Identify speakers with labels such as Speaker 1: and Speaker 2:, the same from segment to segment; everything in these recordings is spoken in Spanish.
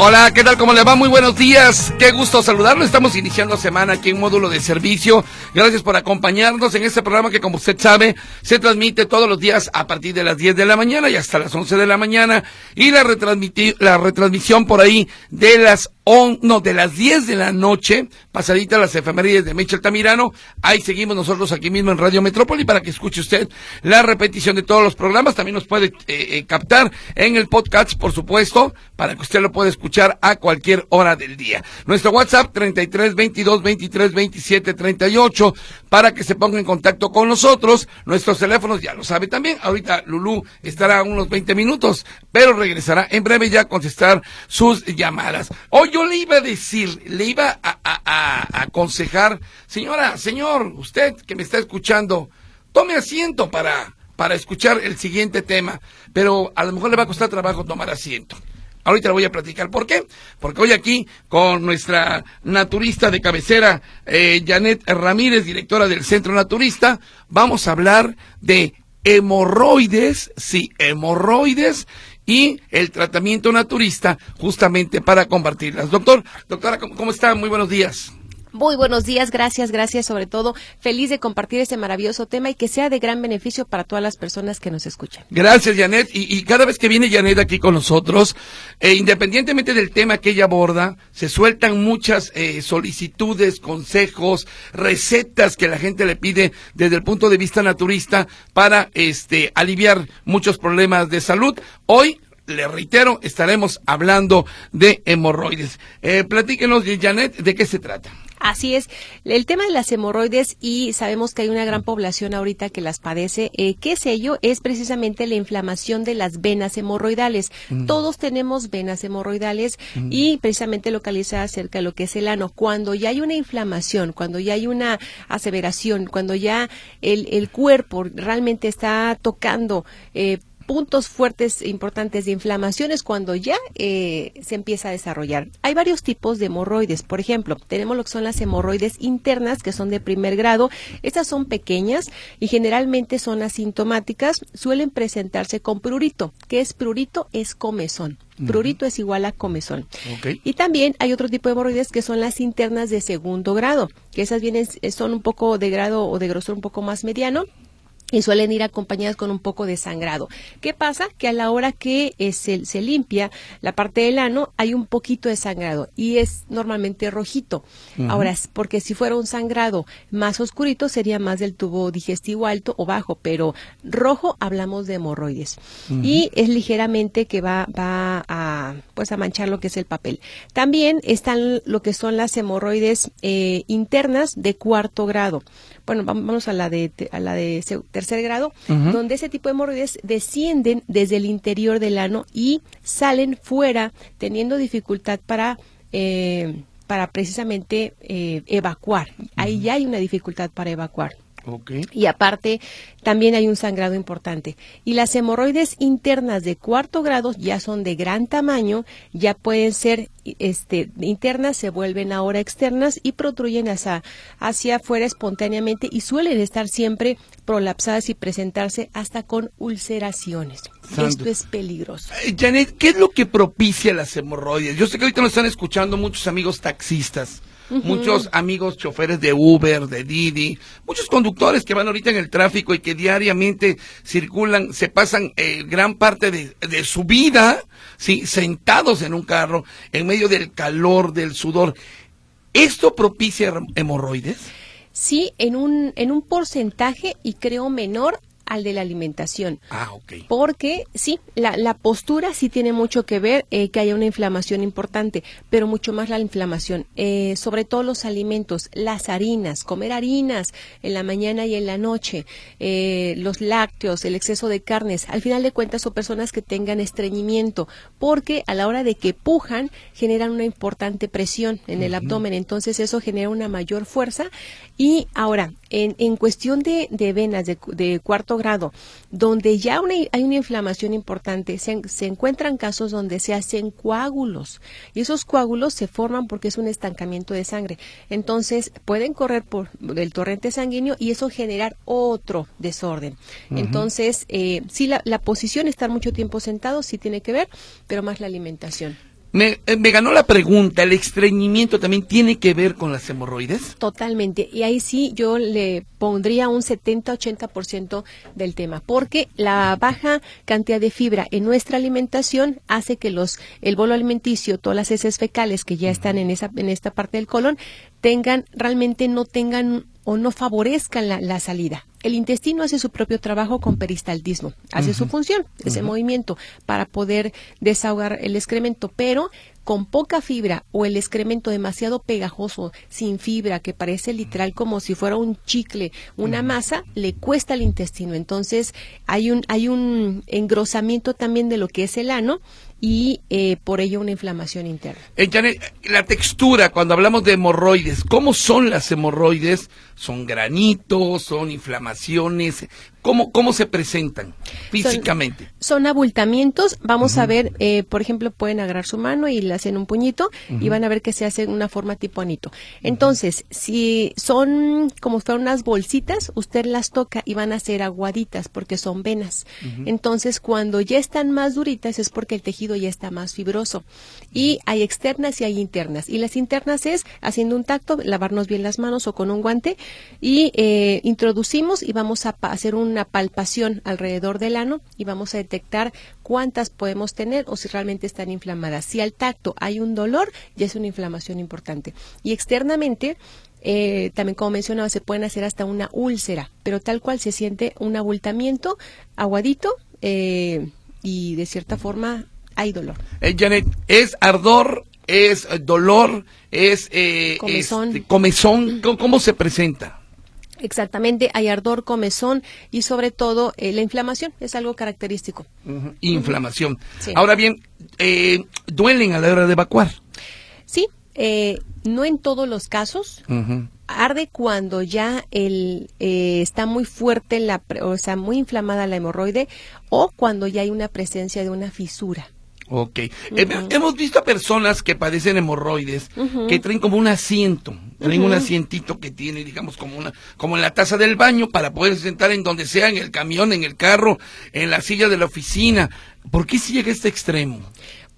Speaker 1: Hola, ¿qué tal? ¿Cómo le va? Muy buenos días. Qué gusto saludarlo. Estamos iniciando semana aquí en módulo de servicio. Gracias por acompañarnos en este programa que, como usted sabe, se transmite todos los días a partir de las 10 de la mañana y hasta las 11 de la mañana. Y la, la retransmisión por ahí de las no, de las 10 de la noche, pasadita las efemérides de Michel Tamirano. Ahí seguimos nosotros aquí mismo en Radio Metrópoli para que escuche usted la repetición de todos los programas. También nos puede eh, eh, captar en el podcast, por supuesto, para que usted lo pueda escuchar a cualquier hora del día. Nuestro WhatsApp 33 22 23 27 38 para que se ponga en contacto con nosotros. Nuestros teléfonos ya lo sabe también. Ahorita Lulú estará unos 20 minutos, pero regresará en breve ya a contestar sus llamadas. Hoy yo le iba a decir, le iba a, aconsejar, señora, señor, usted que me está escuchando, tome asiento para, para escuchar el siguiente tema, pero a lo mejor le va a costar trabajo tomar asiento. Ahorita le voy a platicar. ¿Por qué? Porque hoy aquí con nuestra naturista de cabecera, eh, Janet Ramírez, directora del Centro Naturista, vamos a hablar de hemorroides, sí, hemorroides y el tratamiento naturista justamente para combatirlas. Doctor, doctora, ¿cómo, está? Muy buenos días.
Speaker 2: Muy buenos días, gracias, gracias sobre todo. Feliz de compartir este maravilloso tema y que sea de gran beneficio para todas las personas que nos escuchan.
Speaker 1: Gracias, Janet. Y, cada vez que viene Janet aquí con nosotros, eh, independientemente del tema que ella aborda, se sueltan muchas eh, solicitudes, consejos, recetas que la gente le pide desde el punto de vista naturista para este, aliviar muchos problemas de salud. Hoy le reitero, estaremos hablando de hemorroides. Eh, platíquenos, Janet, ¿de qué se trata?
Speaker 2: Así es. El tema de las hemorroides y sabemos que hay una gran población ahorita que las padece. Eh, ¿Qué es ello? Es precisamente la inflamación de las venas hemorroidales. Mm. Todos tenemos venas hemorroidales mm. y precisamente localiza cerca de lo que es el ano. Cuando ya hay una inflamación, cuando ya hay una aseveración, cuando ya el, el cuerpo realmente está tocando eh, puntos fuertes e importantes de inflamación es cuando ya eh, se empieza a desarrollar. Hay varios tipos de hemorroides. Por ejemplo, tenemos lo que son las hemorroides internas, que son de primer grado. Estas son pequeñas y generalmente son asintomáticas. Suelen presentarse con prurito. ¿Qué es prurito? Es comezón. Prurito es igual a comezón. Y también hay otro tipo de hemorroides que son las internas de segundo grado, que esas vienen, son un poco de grado o de grosor un poco más mediano y suelen ir acompañadas con un poco de sangrado. ¿Qué pasa? Que a la hora que eh, se, se, limpia la parte del ano hay un poquito de sangrado y es normalmente rojito. Ahora, porque si fuera un sangrado más oscurito sería más del tubo digestivo alto o bajo, pero rojo hablamos de hemorroides y es ligeramente que va, va a, pues a manchar lo que es el papel. También están lo que son las hemorroides eh, internas de cuarto grado bueno, vamos a la de, a la de tercer grado, donde ese tipo de hemorroides descienden desde el interior del ano y salen fuera teniendo dificultad para... Eh, para precisamente eh, evacuar. Ahí ya hay una dificultad para evacuar. Y aparte, también hay un sangrado importante. Y las hemorroides internas de cuarto grado ya son de gran tamaño, ya pueden ser este, internas, se vuelven ahora externas y protruyen hacia, hacia afuera espontáneamente y suelen estar siempre prolapsadas y presentarse hasta con ulceraciones. Esto es peligroso.
Speaker 1: Eh, Janet, ¿qué es lo que propicia las hemorroides? Yo sé que ahorita nos están escuchando muchos amigos taxistas muchos amigos choferes de Uber, de Didi, muchos conductores que van ahorita en el tráfico y que diariamente circulan, se pasan eh, gran parte de, de, su vida, sí, sentados en un carro, en medio del calor, del sudor. ¿Esto propicia hemorroides?
Speaker 2: Sí, en un, en un porcentaje y creo menor al de la alimentación.
Speaker 1: Ah, ok.
Speaker 2: Porque sí, la, la postura sí tiene mucho que ver eh, que haya una inflamación importante, pero mucho más la inflamación. Eh, sobre todo los alimentos, las harinas, comer harinas en la mañana y en la noche, eh, los lácteos, el exceso de carnes. Al final de cuentas son personas que tengan estreñimiento, porque a la hora de que pujan generan una importante presión en el abdomen. Entonces eso genera una mayor fuerza. Y ahora, en, en cuestión de, de venas de, de, cuarto grado, donde ya una, hay una inflamación importante, se, se, encuentran casos donde se hacen coágulos y esos coágulos se forman porque es un estancamiento de sangre. Entonces pueden correr por el torrente sanguíneo y eso generar otro desorden. Uh -huh. Entonces, eh, sí, la, la posición, estar mucho tiempo sentado, sí tiene que ver, pero más la alimentación.
Speaker 1: Me, eh, me, ganó la pregunta, ¿el estreñimiento también tiene que ver con las hemorroides?
Speaker 2: Totalmente, y ahí sí yo le pondría un 70-80% del tema, porque la baja cantidad de fibra en nuestra alimentación hace que los el bolo alimenticio, todas las heces fecales que ya están en esa en esta parte del colon, tengan realmente no tengan o no favorezcan la, la salida. El intestino hace su propio trabajo con peristaltismo, hace uh -huh. su función, ese uh -huh. movimiento, para poder desahogar el excremento, pero con poca fibra o el excremento demasiado pegajoso, sin fibra, que parece literal como si fuera un chicle, una masa, le cuesta al intestino. Entonces hay un, hay un engrosamiento también de lo que es el ano y eh, por ello una inflamación interna.
Speaker 1: La textura, cuando hablamos de hemorroides, ¿cómo son las hemorroides? ¿Son granitos? ¿Son inflamaciones? ¿Cómo, cómo se presentan físicamente?
Speaker 2: Son, son abultamientos. Vamos uh -huh. a ver, eh, por ejemplo, pueden agarrar su mano y le hacen un puñito uh -huh. y van a ver que se hace una forma tipo anito. Entonces, uh -huh. si son como fueran unas bolsitas, usted las toca y van a ser aguaditas porque son venas. Entonces, cuando ya están más duritas es porque el tejido ya está más fibroso. Y hay externas y hay internas. Y las internas es haciendo un tacto, lavarnos bien las manos o con un guante y eh, introducimos y vamos a hacer una palpación alrededor del ano y vamos a detectar cuántas podemos tener o si realmente están inflamadas. Si al tacto hay un dolor, ya es una inflamación importante. Y externamente, eh, también como mencionaba, se pueden hacer hasta una úlcera, pero tal cual se siente un abultamiento aguadito eh, y de cierta forma hay dolor.
Speaker 1: Eh, Janet, ¿es ardor, es dolor, es
Speaker 2: comezón?
Speaker 1: Este, comezón ¿Cómo, ¿Cómo se presenta?
Speaker 2: Exactamente, hay ardor, comezón y sobre todo eh, la inflamación es algo característico.
Speaker 1: Uh -huh. Inflamación. Uh -huh. sí. Ahora bien, eh, ¿duelen a la hora de evacuar?
Speaker 2: Sí, eh, no en todos los casos. Uh -huh. Arde cuando ya el, eh, está muy fuerte, la, o sea, muy inflamada la hemorroide o cuando ya hay una presencia de una fisura.
Speaker 1: Ok. Uh -huh. Hemos visto a personas que padecen hemorroides uh -huh. que traen como un asiento, traen uh -huh. un asientito que tiene, digamos, como una, como en la taza del baño para poder sentar en donde sea, en el camión, en el carro, en la silla de la oficina. ¿Por qué se llega a este extremo?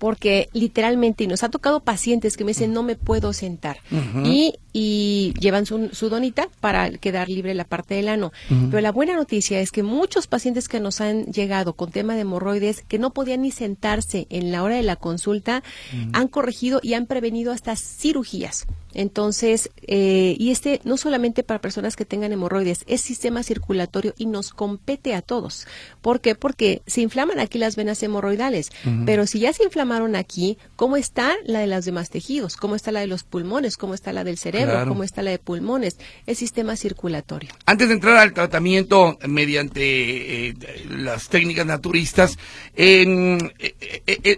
Speaker 2: porque literalmente y nos ha tocado pacientes que me dicen no me puedo sentar y, y, llevan su, su, donita para quedar libre la parte del ano. Uh -huh. Pero la buena noticia es que muchos pacientes que nos han llegado con tema de hemorroides que no podían ni sentarse en la hora de la consulta uh -huh. han corregido y han prevenido hasta cirugías. Entonces, eh, y este no solamente para personas que tengan hemorroides, es sistema circulatorio y nos compete a todos. ¿Por qué? Porque se inflaman aquí las venas hemorroidales, uh -huh. pero si ya se inflamaron aquí, ¿cómo está la de los demás tejidos? ¿Cómo está la de los pulmones? ¿Cómo está la del cerebro? Claro. ¿Cómo está la de pulmones? Es sistema circulatorio.
Speaker 1: Antes de entrar al tratamiento mediante eh, las técnicas naturistas, eh,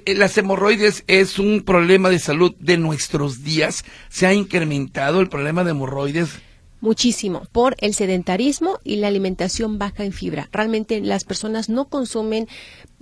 Speaker 1: las hemorroides es un problema de salud de nuestros días. Se ha incrementado el problema de hemorroides?
Speaker 2: Muchísimo, por el sedentarismo y la alimentación baja en fibra. Realmente las personas no consumen,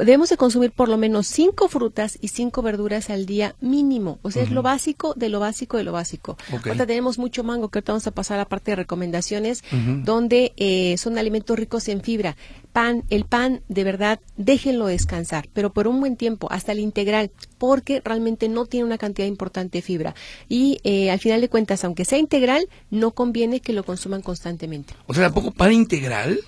Speaker 2: debemos de consumir por lo menos cinco frutas y cinco verduras al día mínimo. O sea, uh -huh. es lo básico de lo básico de lo básico. Okay. Ahorita tenemos mucho mango, que ahorita vamos a pasar a la parte de recomendaciones, uh -huh. donde eh, son alimentos ricos en fibra pan, el pan, de verdad, déjenlo descansar, pero por un buen tiempo, hasta el integral, porque realmente no tiene una cantidad importante de fibra. Y eh, al final de cuentas, aunque sea integral, no conviene que lo consuman constantemente.
Speaker 1: O sea, ¿tampoco pan integral?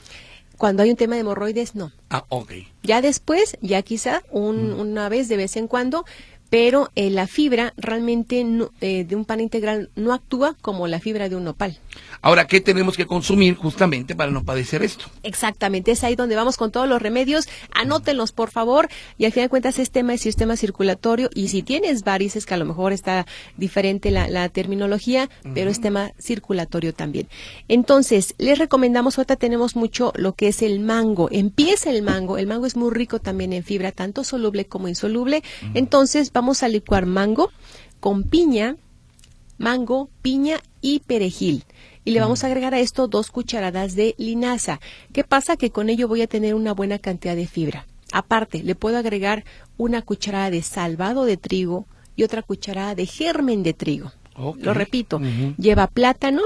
Speaker 2: Cuando hay un tema de hemorroides, no.
Speaker 1: Ah, ok.
Speaker 2: Ya después, ya quizá un, mm. una vez de vez en cuando, pero eh, la fibra realmente no, eh, de un pan integral no actúa como la fibra de un nopal.
Speaker 1: Ahora, ¿qué tenemos que consumir justamente para no padecer esto?
Speaker 2: Exactamente, es ahí donde vamos con todos los remedios. Anótenlos, por favor. Y al final de cuentas es tema de sistema circulatorio. Y si tienes varices, que a lo mejor está diferente la, la terminología, uh -huh. pero es tema circulatorio también. Entonces, les recomendamos, ahorita tenemos mucho lo que es el mango. Empieza el mango. El mango es muy rico también en fibra, tanto soluble como insoluble. Uh -huh. Entonces, vamos a licuar mango con piña, mango, piña y perejil. Y le vamos a agregar a esto dos cucharadas de linaza. ¿Qué pasa? Que con ello voy a tener una buena cantidad de fibra. Aparte, le puedo agregar una cucharada de salvado de trigo y otra cucharada de germen de trigo. Lo repito, lleva plátano,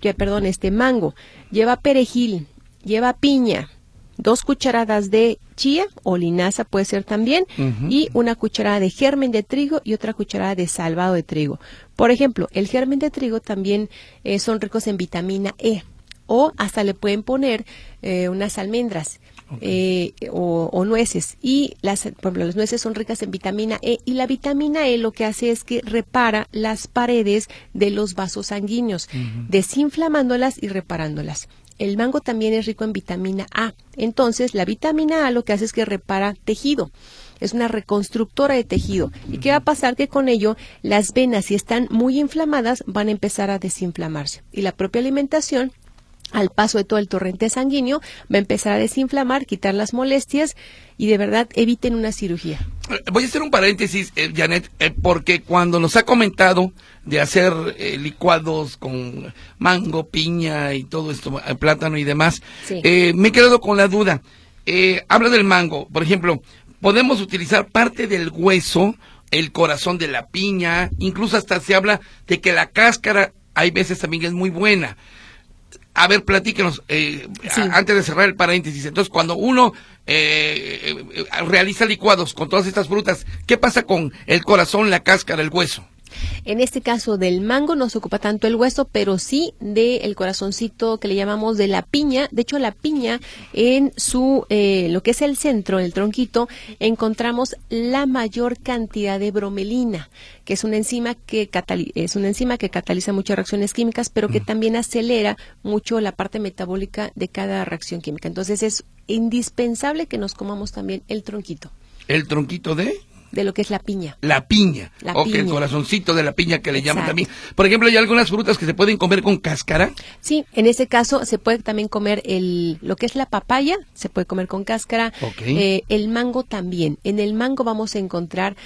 Speaker 2: ya perdón, este mango, lleva perejil, lleva piña, dos cucharadas de chía o linaza puede ser también y una cucharada de germen de trigo y otra cucharada de salvado de trigo. Por ejemplo, el germen de trigo también eh, son ricos en vitamina E o hasta le pueden poner eh, unas almendras. Eh, o, nueces y las, por ejemplo, las nueces son ricas en vitamina E y la vitamina E lo que hace es que repara las paredes de los vasos sanguíneos, desinflamándolas y reparándolas. El mango también es rico en vitamina A. Entonces, la vitamina A lo que hace es que repara tejido. Es una reconstructora de tejido. ¿Y qué va a pasar? Que con ello las venas, si están muy inflamadas, van a empezar a desinflamarse. Y la propia alimentación al paso de todo el torrente sanguíneo, va a empezar a desinflamar, quitar las molestias y de verdad eviten una cirugía.
Speaker 1: Voy a hacer un paréntesis, eh, Janet, eh, porque cuando nos ha comentado de hacer eh, licuados con mango, piña y todo esto, plátano y demás, me he quedado con la duda. habla del mango, por ejemplo, podemos utilizar parte del hueso, el corazón de la piña, incluso hasta se habla de que la cáscara hay veces también es muy buena. A ver, platíquenos, eh, antes de cerrar el paréntesis. Entonces, cuando uno eh, eh, realiza licuados con todas estas frutas, ¿qué pasa con el corazón, la cáscara, el hueso?
Speaker 2: En este caso del mango no se ocupa tanto el hueso, pero sí del corazoncito que le llamamos de la piña. De hecho, la piña en su eh, lo que es el centro, el tronquito, encontramos la mayor cantidad de bromelina, que es una enzima que es una enzima que cataliza muchas reacciones químicas, pero que también acelera mucho la parte metabólica de cada reacción química. Entonces es indispensable que nos comamos también el tronquito.
Speaker 1: ¿El tronquito de?
Speaker 2: De lo que es la piña.
Speaker 1: La piña.
Speaker 2: La
Speaker 1: o el corazoncito de la piña que le llaman también. Por ejemplo, ¿hay algunas frutas que se pueden comer con cáscara?
Speaker 2: Sí, en ese caso se puede también comer el, lo que es la papaya, se puede comer con cáscara. Eh, el mango también. En el mango vamos a encontrar,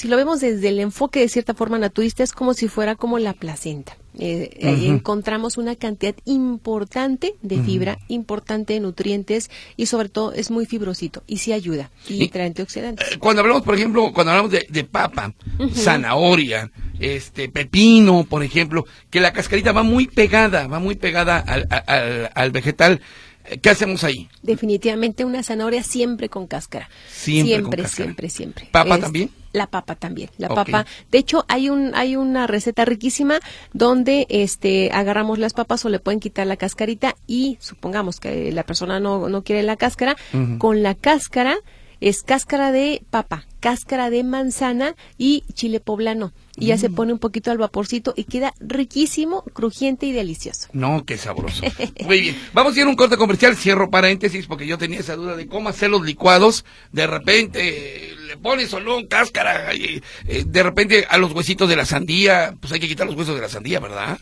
Speaker 2: si lo vemos desde el enfoque de cierta forma naturista, es como si fuera como la placenta. Eh, encontramos una cantidad importante de fibra, importante de nutrientes y sobre todo es muy fibrosito y sí ayuda y, trae antioxidantes.
Speaker 1: Eh, cuando hablamos, por ejemplo, cuando hablamos de, papa, zanahoria, este pepino, por ejemplo, que la cascarita va muy pegada, va muy pegada al, al, al vegetal. ¿Qué hacemos ahí?
Speaker 2: Definitivamente una zanahoria siempre con cáscara. Siempre, siempre, siempre,
Speaker 1: ¿Papa también?
Speaker 2: La papa también. La papa. De hecho, hay un hay una receta riquísima donde este agarramos las papas o le pueden quitar la cascarita y supongamos que la persona no, no quiere la cáscara, con la cáscara es cáscara de papa, cáscara de manzana y chile poblano. Y ya se mm. pone un poquito al vaporcito y queda riquísimo, crujiente y delicioso.
Speaker 1: No, qué sabroso. Muy bien. Vamos a ir a un corte comercial. Cierro paréntesis porque yo tenía esa duda de cómo hacer los licuados. De repente solo un cáscara y eh, de repente a los huesitos de la sandía, pues hay que quitar los huesos de la sandía, ¿verdad?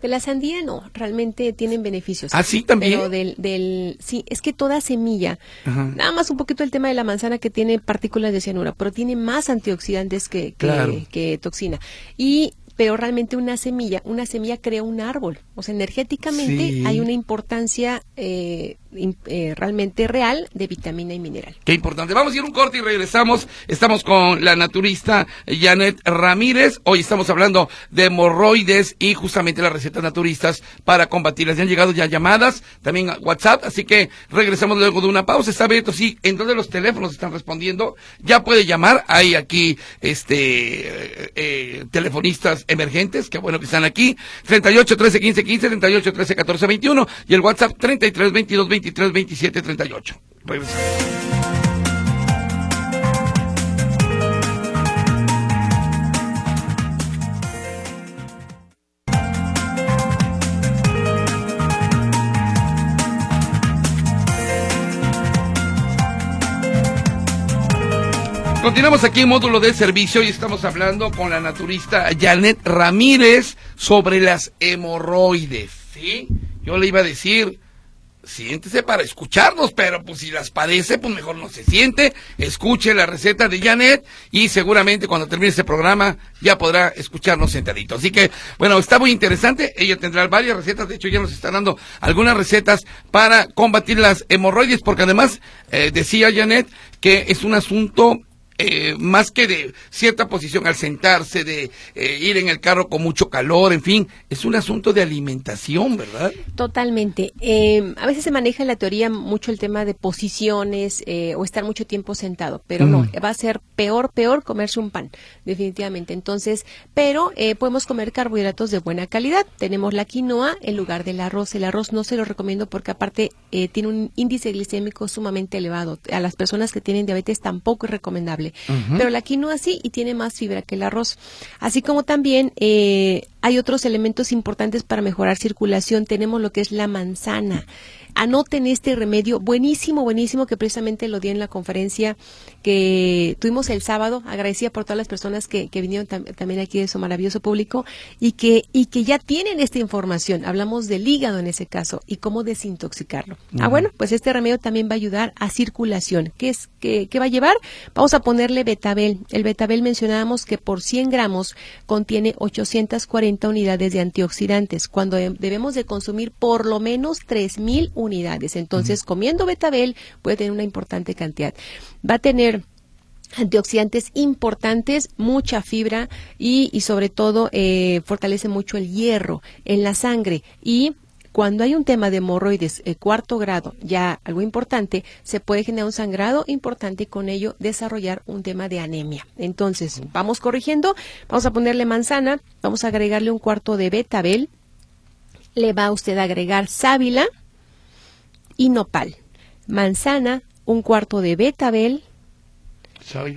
Speaker 2: De la sandía no, realmente tienen beneficios.
Speaker 1: Ah, sí, también.
Speaker 2: Pero del, del sí, es que toda semilla, nada más un poquito el tema de la manzana que tiene partículas de cianura, pero tiene más antioxidantes que, que, que toxina. Y pero realmente una semilla, una semilla crea un árbol. O sea, energéticamente hay una importancia eh, eh, realmente real de vitamina y mineral.
Speaker 1: Qué importante. Vamos a ir un corte y regresamos. Estamos con la naturista Janet Ramírez. Hoy estamos hablando de hemorroides y justamente las recetas naturistas para combatirlas. Ya han llegado ya llamadas, también a WhatsApp, así que regresamos luego de una pausa. Está abierto, sí, en todos los teléfonos están respondiendo. Ya puede llamar. Hay aquí este eh, telefonistas emergentes, qué bueno que están aquí. 38 13 15 15, 38 13 14 21 y el WhatsApp 33 22 23 27 38. Continuamos aquí en módulo de servicio y estamos hablando con la naturista Janet Ramírez sobre las hemorroides. ¿sí? Yo le iba a decir, siéntese para escucharnos, pero pues si las padece, pues mejor no se siente, escuche la receta de Janet y seguramente cuando termine este programa ya podrá escucharnos sentadito. Así que, bueno, está muy interesante, ella tendrá varias recetas, de hecho ya nos está dando algunas recetas para combatir las hemorroides, porque además eh, decía Janet que es un asunto eh, más que de cierta posición al sentarse, de eh, ir en el carro con mucho calor, en fin, es un asunto de alimentación, ¿verdad?
Speaker 2: Totalmente. Eh, a veces se maneja en la teoría mucho el tema de posiciones o estar mucho tiempo sentado, pero no, mm. va a ser peor, peor comerse un pan, definitivamente. Entonces, pero podemos comer carbohidratos de buena calidad. Tenemos la quinoa en lugar del arroz. El arroz no se lo recomiendo porque aparte tiene un índice glicémico sumamente elevado. A las personas que tienen diabetes tampoco es recomendable pero la quinoa sí y tiene más fibra que el arroz. Así como también eh, hay otros elementos importantes para mejorar circulación. Tenemos lo que es la manzana anoten este remedio buenísimo, buenísimo, que precisamente lo di en la conferencia que tuvimos el sábado. Agradecida por todas las personas que, que vinieron también aquí de su maravilloso público y que, y que ya tienen esta información. Hablamos del hígado en ese caso y cómo desintoxicarlo. Ah, bueno, pues este remedio también va a ayudar a circulación. ¿Qué es, qué, qué va a llevar? Vamos a ponerle betabel. El betabel mencionábamos que por 100 gramos contiene 840 unidades de antioxidantes, cuando debemos de consumir por lo menos 3000 unidades. Entonces, comiendo betabel puede tener una importante cantidad. Va a tener antioxidantes importantes, mucha fibra y, y sobre todo eh, fortalece mucho el hierro en la sangre y cuando hay un tema de hemorroides eh, cuarto grado, ya algo importante, se puede generar un sangrado importante y con ello desarrollar un tema de anemia. Entonces, vamos corrigiendo, vamos a ponerle manzana, vamos a agregarle un cuarto de betabel, le va a usted a agregar sábila, y nopal. Manzana, un cuarto de betabel,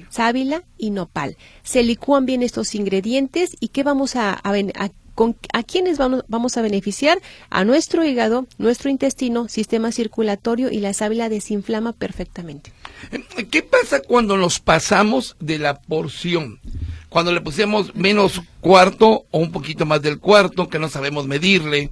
Speaker 2: sábila y nopal. Se licúan bien estos ingredientes y ¿qué vamos a, a, con, a quiénes vamos, vamos, a beneficiar? A nuestro hígado, nuestro intestino, sistema circulatorio y la sábila desinflama perfectamente.
Speaker 1: ¿Qué pasa cuando nos pasamos de la porción? Cuando le pusimos menos cuarto o un poquito más del cuarto, que no sabemos medirle.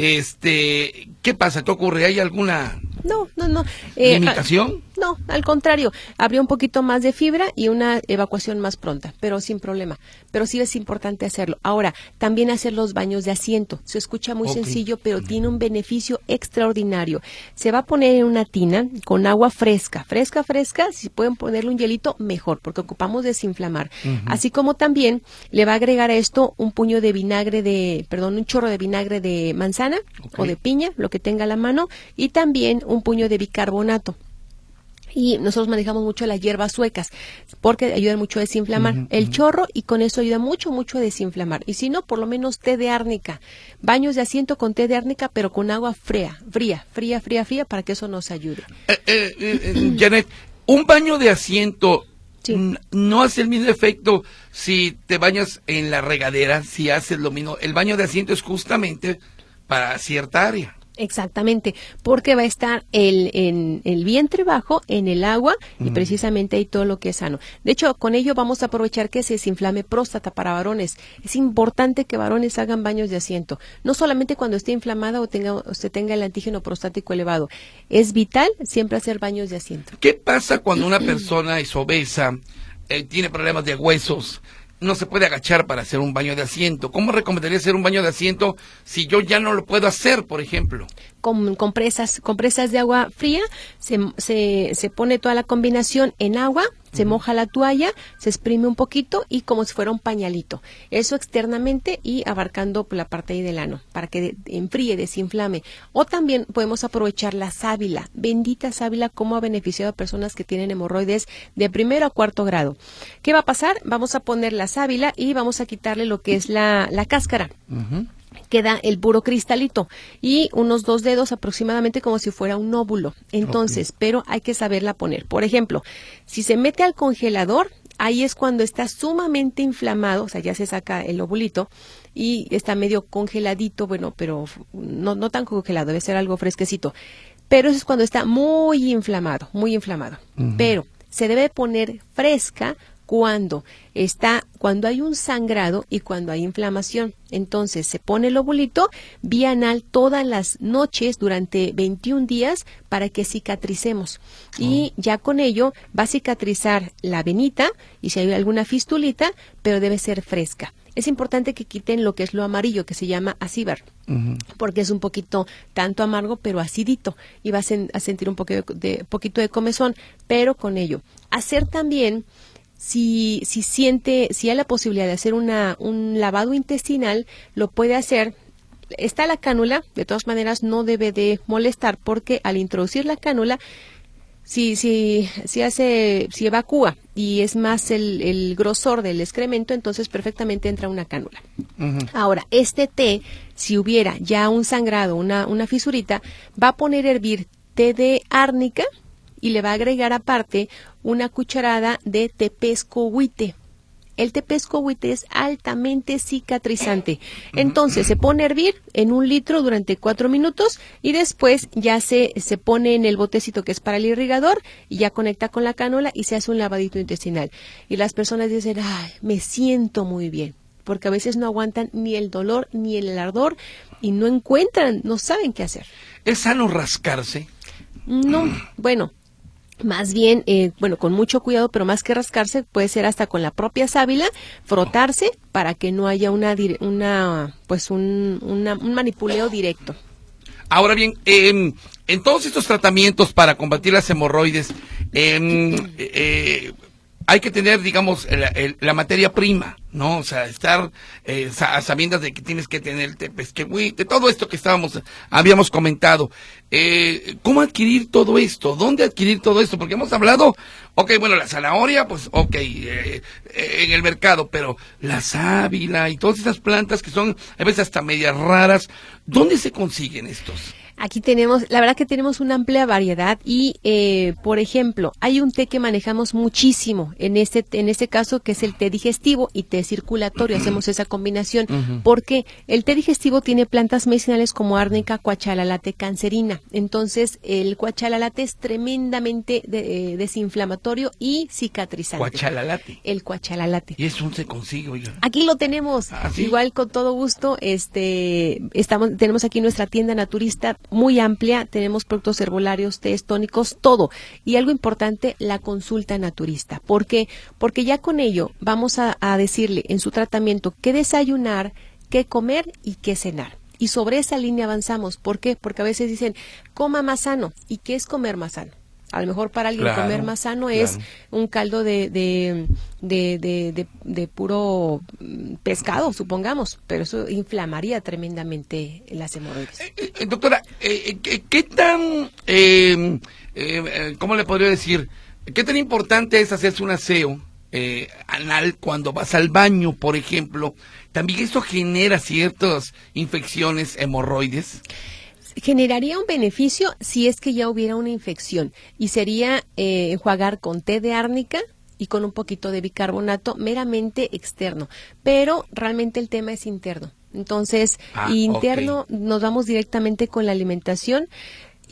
Speaker 1: Este, ¿qué pasa? ¿Qué ocurre? ¿Hay alguna
Speaker 2: no, no, no.
Speaker 1: Eh, ¿Limitación?
Speaker 2: No, al contrario, habría un poquito más de fibra y una evacuación más pronta, pero sin problema. Pero sí es importante hacerlo. Ahora, también hacer los baños de asiento. Se escucha muy sencillo, pero tiene un beneficio extraordinario. Se va a poner en una tina con agua fresca, fresca, fresca. Si pueden ponerle un hielito, mejor, porque ocupamos desinflamar. Así como también le va a agregar a esto un puño de vinagre de, perdón, un chorro de vinagre de manzana o de piña, lo que tenga a la mano, y también un puño de bicarbonato. Y nosotros manejamos mucho las hierbas suecas porque ayudan mucho a desinflamar el chorro y con eso ayuda mucho mucho a desinflamar. Y si no por lo menos té de árnica. Baños de asiento con té de árnica pero con agua fría fría fría fría fría para que eso nos ayude.
Speaker 1: Eh, eh, eh, Janet un baño de asiento no hace el mismo efecto si te bañas en la regadera si haces lo mismo. El baño de asiento es justamente para cierta área
Speaker 2: Exactamente, porque va a estar el, en el vientre bajo, en el agua, y precisamente ahí todo lo que es sano. De hecho, con ello vamos a aprovechar que se desinflame próstata para varones. Es importante que varones hagan baños de asiento, no solamente cuando esté inflamada o tenga, usted tenga el antígeno prostático elevado. Es vital siempre hacer baños de asiento.
Speaker 1: ¿Qué pasa cuando una persona es obesa, eh, tiene problemas de huesos? No se puede agachar para hacer un baño de asiento. ¿Cómo recomendaría hacer un baño de asiento si yo ya no lo puedo hacer, por ejemplo?
Speaker 2: Con compresas, compresas de agua fría, se, se, se pone toda la combinación en agua, se moja la toalla, se exprime un poquito y como si fuera un pañalito. Eso externamente y abarcando la parte ahí del ano para que enfríe, desinflame. O también podemos aprovechar la sábila, bendita sábila, como ha beneficiado a personas que tienen hemorroides de primero a cuarto grado. ¿Qué va a pasar? Vamos a poner la sábila y vamos a quitarle lo que es la, la cáscara queda el puro cristalito y unos dos dedos aproximadamente como si fuera un óvulo. Entonces, pero hay que saberla poner. Por ejemplo, si se mete al congelador, ahí es cuando está sumamente inflamado, o sea, ya se saca el ovulito y está medio congeladito, bueno, pero no, no tan congelado, debe ser algo fresquecito. Pero eso es cuando está muy inflamado, muy inflamado. Pero se debe poner fresca cuando está, cuando hay un sangrado y cuando hay inflamación. Entonces se pone el ovulito anal todas las noches durante 21 días para que cicatricemos. Y oh. ya con ello va a cicatrizar la venita y si hay alguna fistulita, pero debe ser fresca es importante que quiten lo que es lo amarillo, que se llama acíbar, porque es un poquito tanto amargo, pero acidito, y vas a sentir un poquito de, poquito de comezón, pero con ello. Hacer también, si, si siente, si hay la posibilidad de hacer una, un lavado intestinal, lo puede hacer está la cánula, de todas maneras no debe de molestar porque al introducir la cánula si, si, si hace, si evacúa y es más el, grosor del excremento, entonces perfectamente entra una cánula. Ahora, este té, si hubiera ya un sangrado, una, una fisurita, va a poner a hervir té de árnica y le va a agregar aparte una cucharada de tepescohuite el tepescohuite es altamente cicatrizante. Entonces se pone a hervir en un litro durante cuatro minutos y después ya se, se pone en el botecito que es para el irrigador y ya conecta con la cánula y se hace un lavadito intestinal. Y las personas dicen, ay, me siento muy bien porque a veces no aguantan ni el dolor ni el ardor y no encuentran, no saben qué hacer.
Speaker 1: ¿Es sano rascarse?
Speaker 2: No, bueno, más bien, eh, bueno, con mucho cuidado, pero más que rascarse, puede ser hasta con la propia sábila, frotarse para que no haya una, una pues un, un manipuleo directo.
Speaker 1: Ahora bien, en todos estos tratamientos para combatir las hemorroides, em, eh, hay que tener, digamos, la, materia prima, ¿no? O sea, estar eh, sabiendas de que tienes que tener de todo esto que estábamos, habíamos comentado. Eh, ¿Cómo adquirir todo esto? ¿Dónde adquirir todo esto? Porque hemos hablado, ok, bueno, la zanahoria, pues, ok, eh, eh, en el mercado, pero la sábila y todas esas plantas que son a veces hasta medias raras, ¿dónde se consiguen estos?
Speaker 2: Aquí tenemos, la verdad que tenemos una amplia variedad y, eh, por ejemplo, hay un té que manejamos muchísimo en este, en este caso que es el té digestivo y té circulatorio. Hacemos esa combinación porque el té digestivo tiene plantas medicinales como árnica, cuachalalate, cancerina. Entonces, el cuachalalate es tremendamente eh, desinflamatorio y cicatrizante.
Speaker 1: Cuachalalate.
Speaker 2: El cuachalalate.
Speaker 1: Y eso se consigue, oiga.
Speaker 2: Aquí lo tenemos. ¿Ah, Igual con todo gusto, este, estamos, tenemos aquí nuestra tienda naturista muy amplia, tenemos productos herbolarios, tés, tónicos, todo. Y algo importante, la consulta naturista. ¿Por qué? Porque ya con ello vamos a, decirle en su tratamiento qué desayunar, qué comer y qué cenar. Y sobre esa línea avanzamos. ¿Por qué? Porque a veces dicen, coma más sano. ¿Y qué es comer más sano? A lo mejor para alguien comer más sano es un caldo de, de, de, de, puro mm, pescado, supongamos, pero eso inflamaría tremendamente las hemorroides.
Speaker 1: Eh, eh, doctora, eh, ¿qué tan, cómo le podría decir, qué tan importante es hacerse un aseo anal cuando vas al baño, por ejemplo? ¿También esto genera ciertas infecciones hemorroides?
Speaker 2: Generaría un beneficio si es que ya hubiera una infección y sería eh, enjuagar con té de árnica y con un poquito de bicarbonato meramente externo, pero realmente el tema es interno. Entonces, ah, interno nos vamos directamente con la alimentación.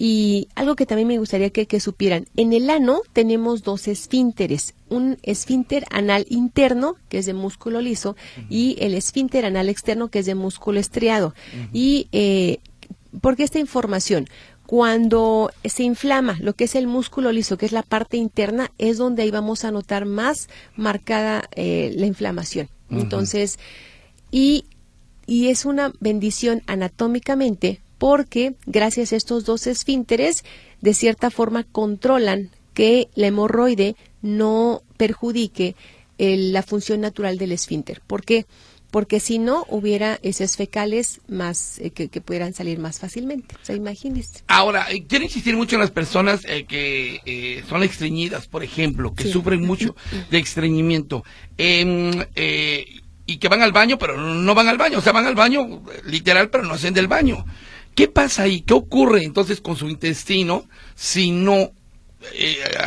Speaker 2: Y algo que también me gustaría que, supieran, en el ano tenemos dos esfínteres, un esfínter anal interno, que es de músculo liso, y el esfínter anal externo, que es de músculo estriado. Y eh, porque esta información, cuando se inflama lo que es el músculo liso, que es la parte interna, es donde ahí vamos a notar más marcada eh, la inflamación. Entonces, y, y es una bendición anatómicamente porque gracias a estos dos esfínteres, de cierta forma controlan que la hemorroide no perjudique la función natural del esfínter. ¿Por qué? porque si no hubiera esos fecales más eh, que, pudieran salir más fácilmente. O sea, imagínese.
Speaker 1: Ahora, eh, quiero insistir mucho en las personas eh, que son estreñidas, por ejemplo, que sufren mucho de estreñimiento. Em, y que van al baño, pero no van al baño, o sea, van al baño literal, pero no hacen del baño. ¿Qué pasa ahí? ¿Qué ocurre entonces con su intestino si no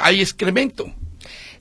Speaker 1: hay excremento?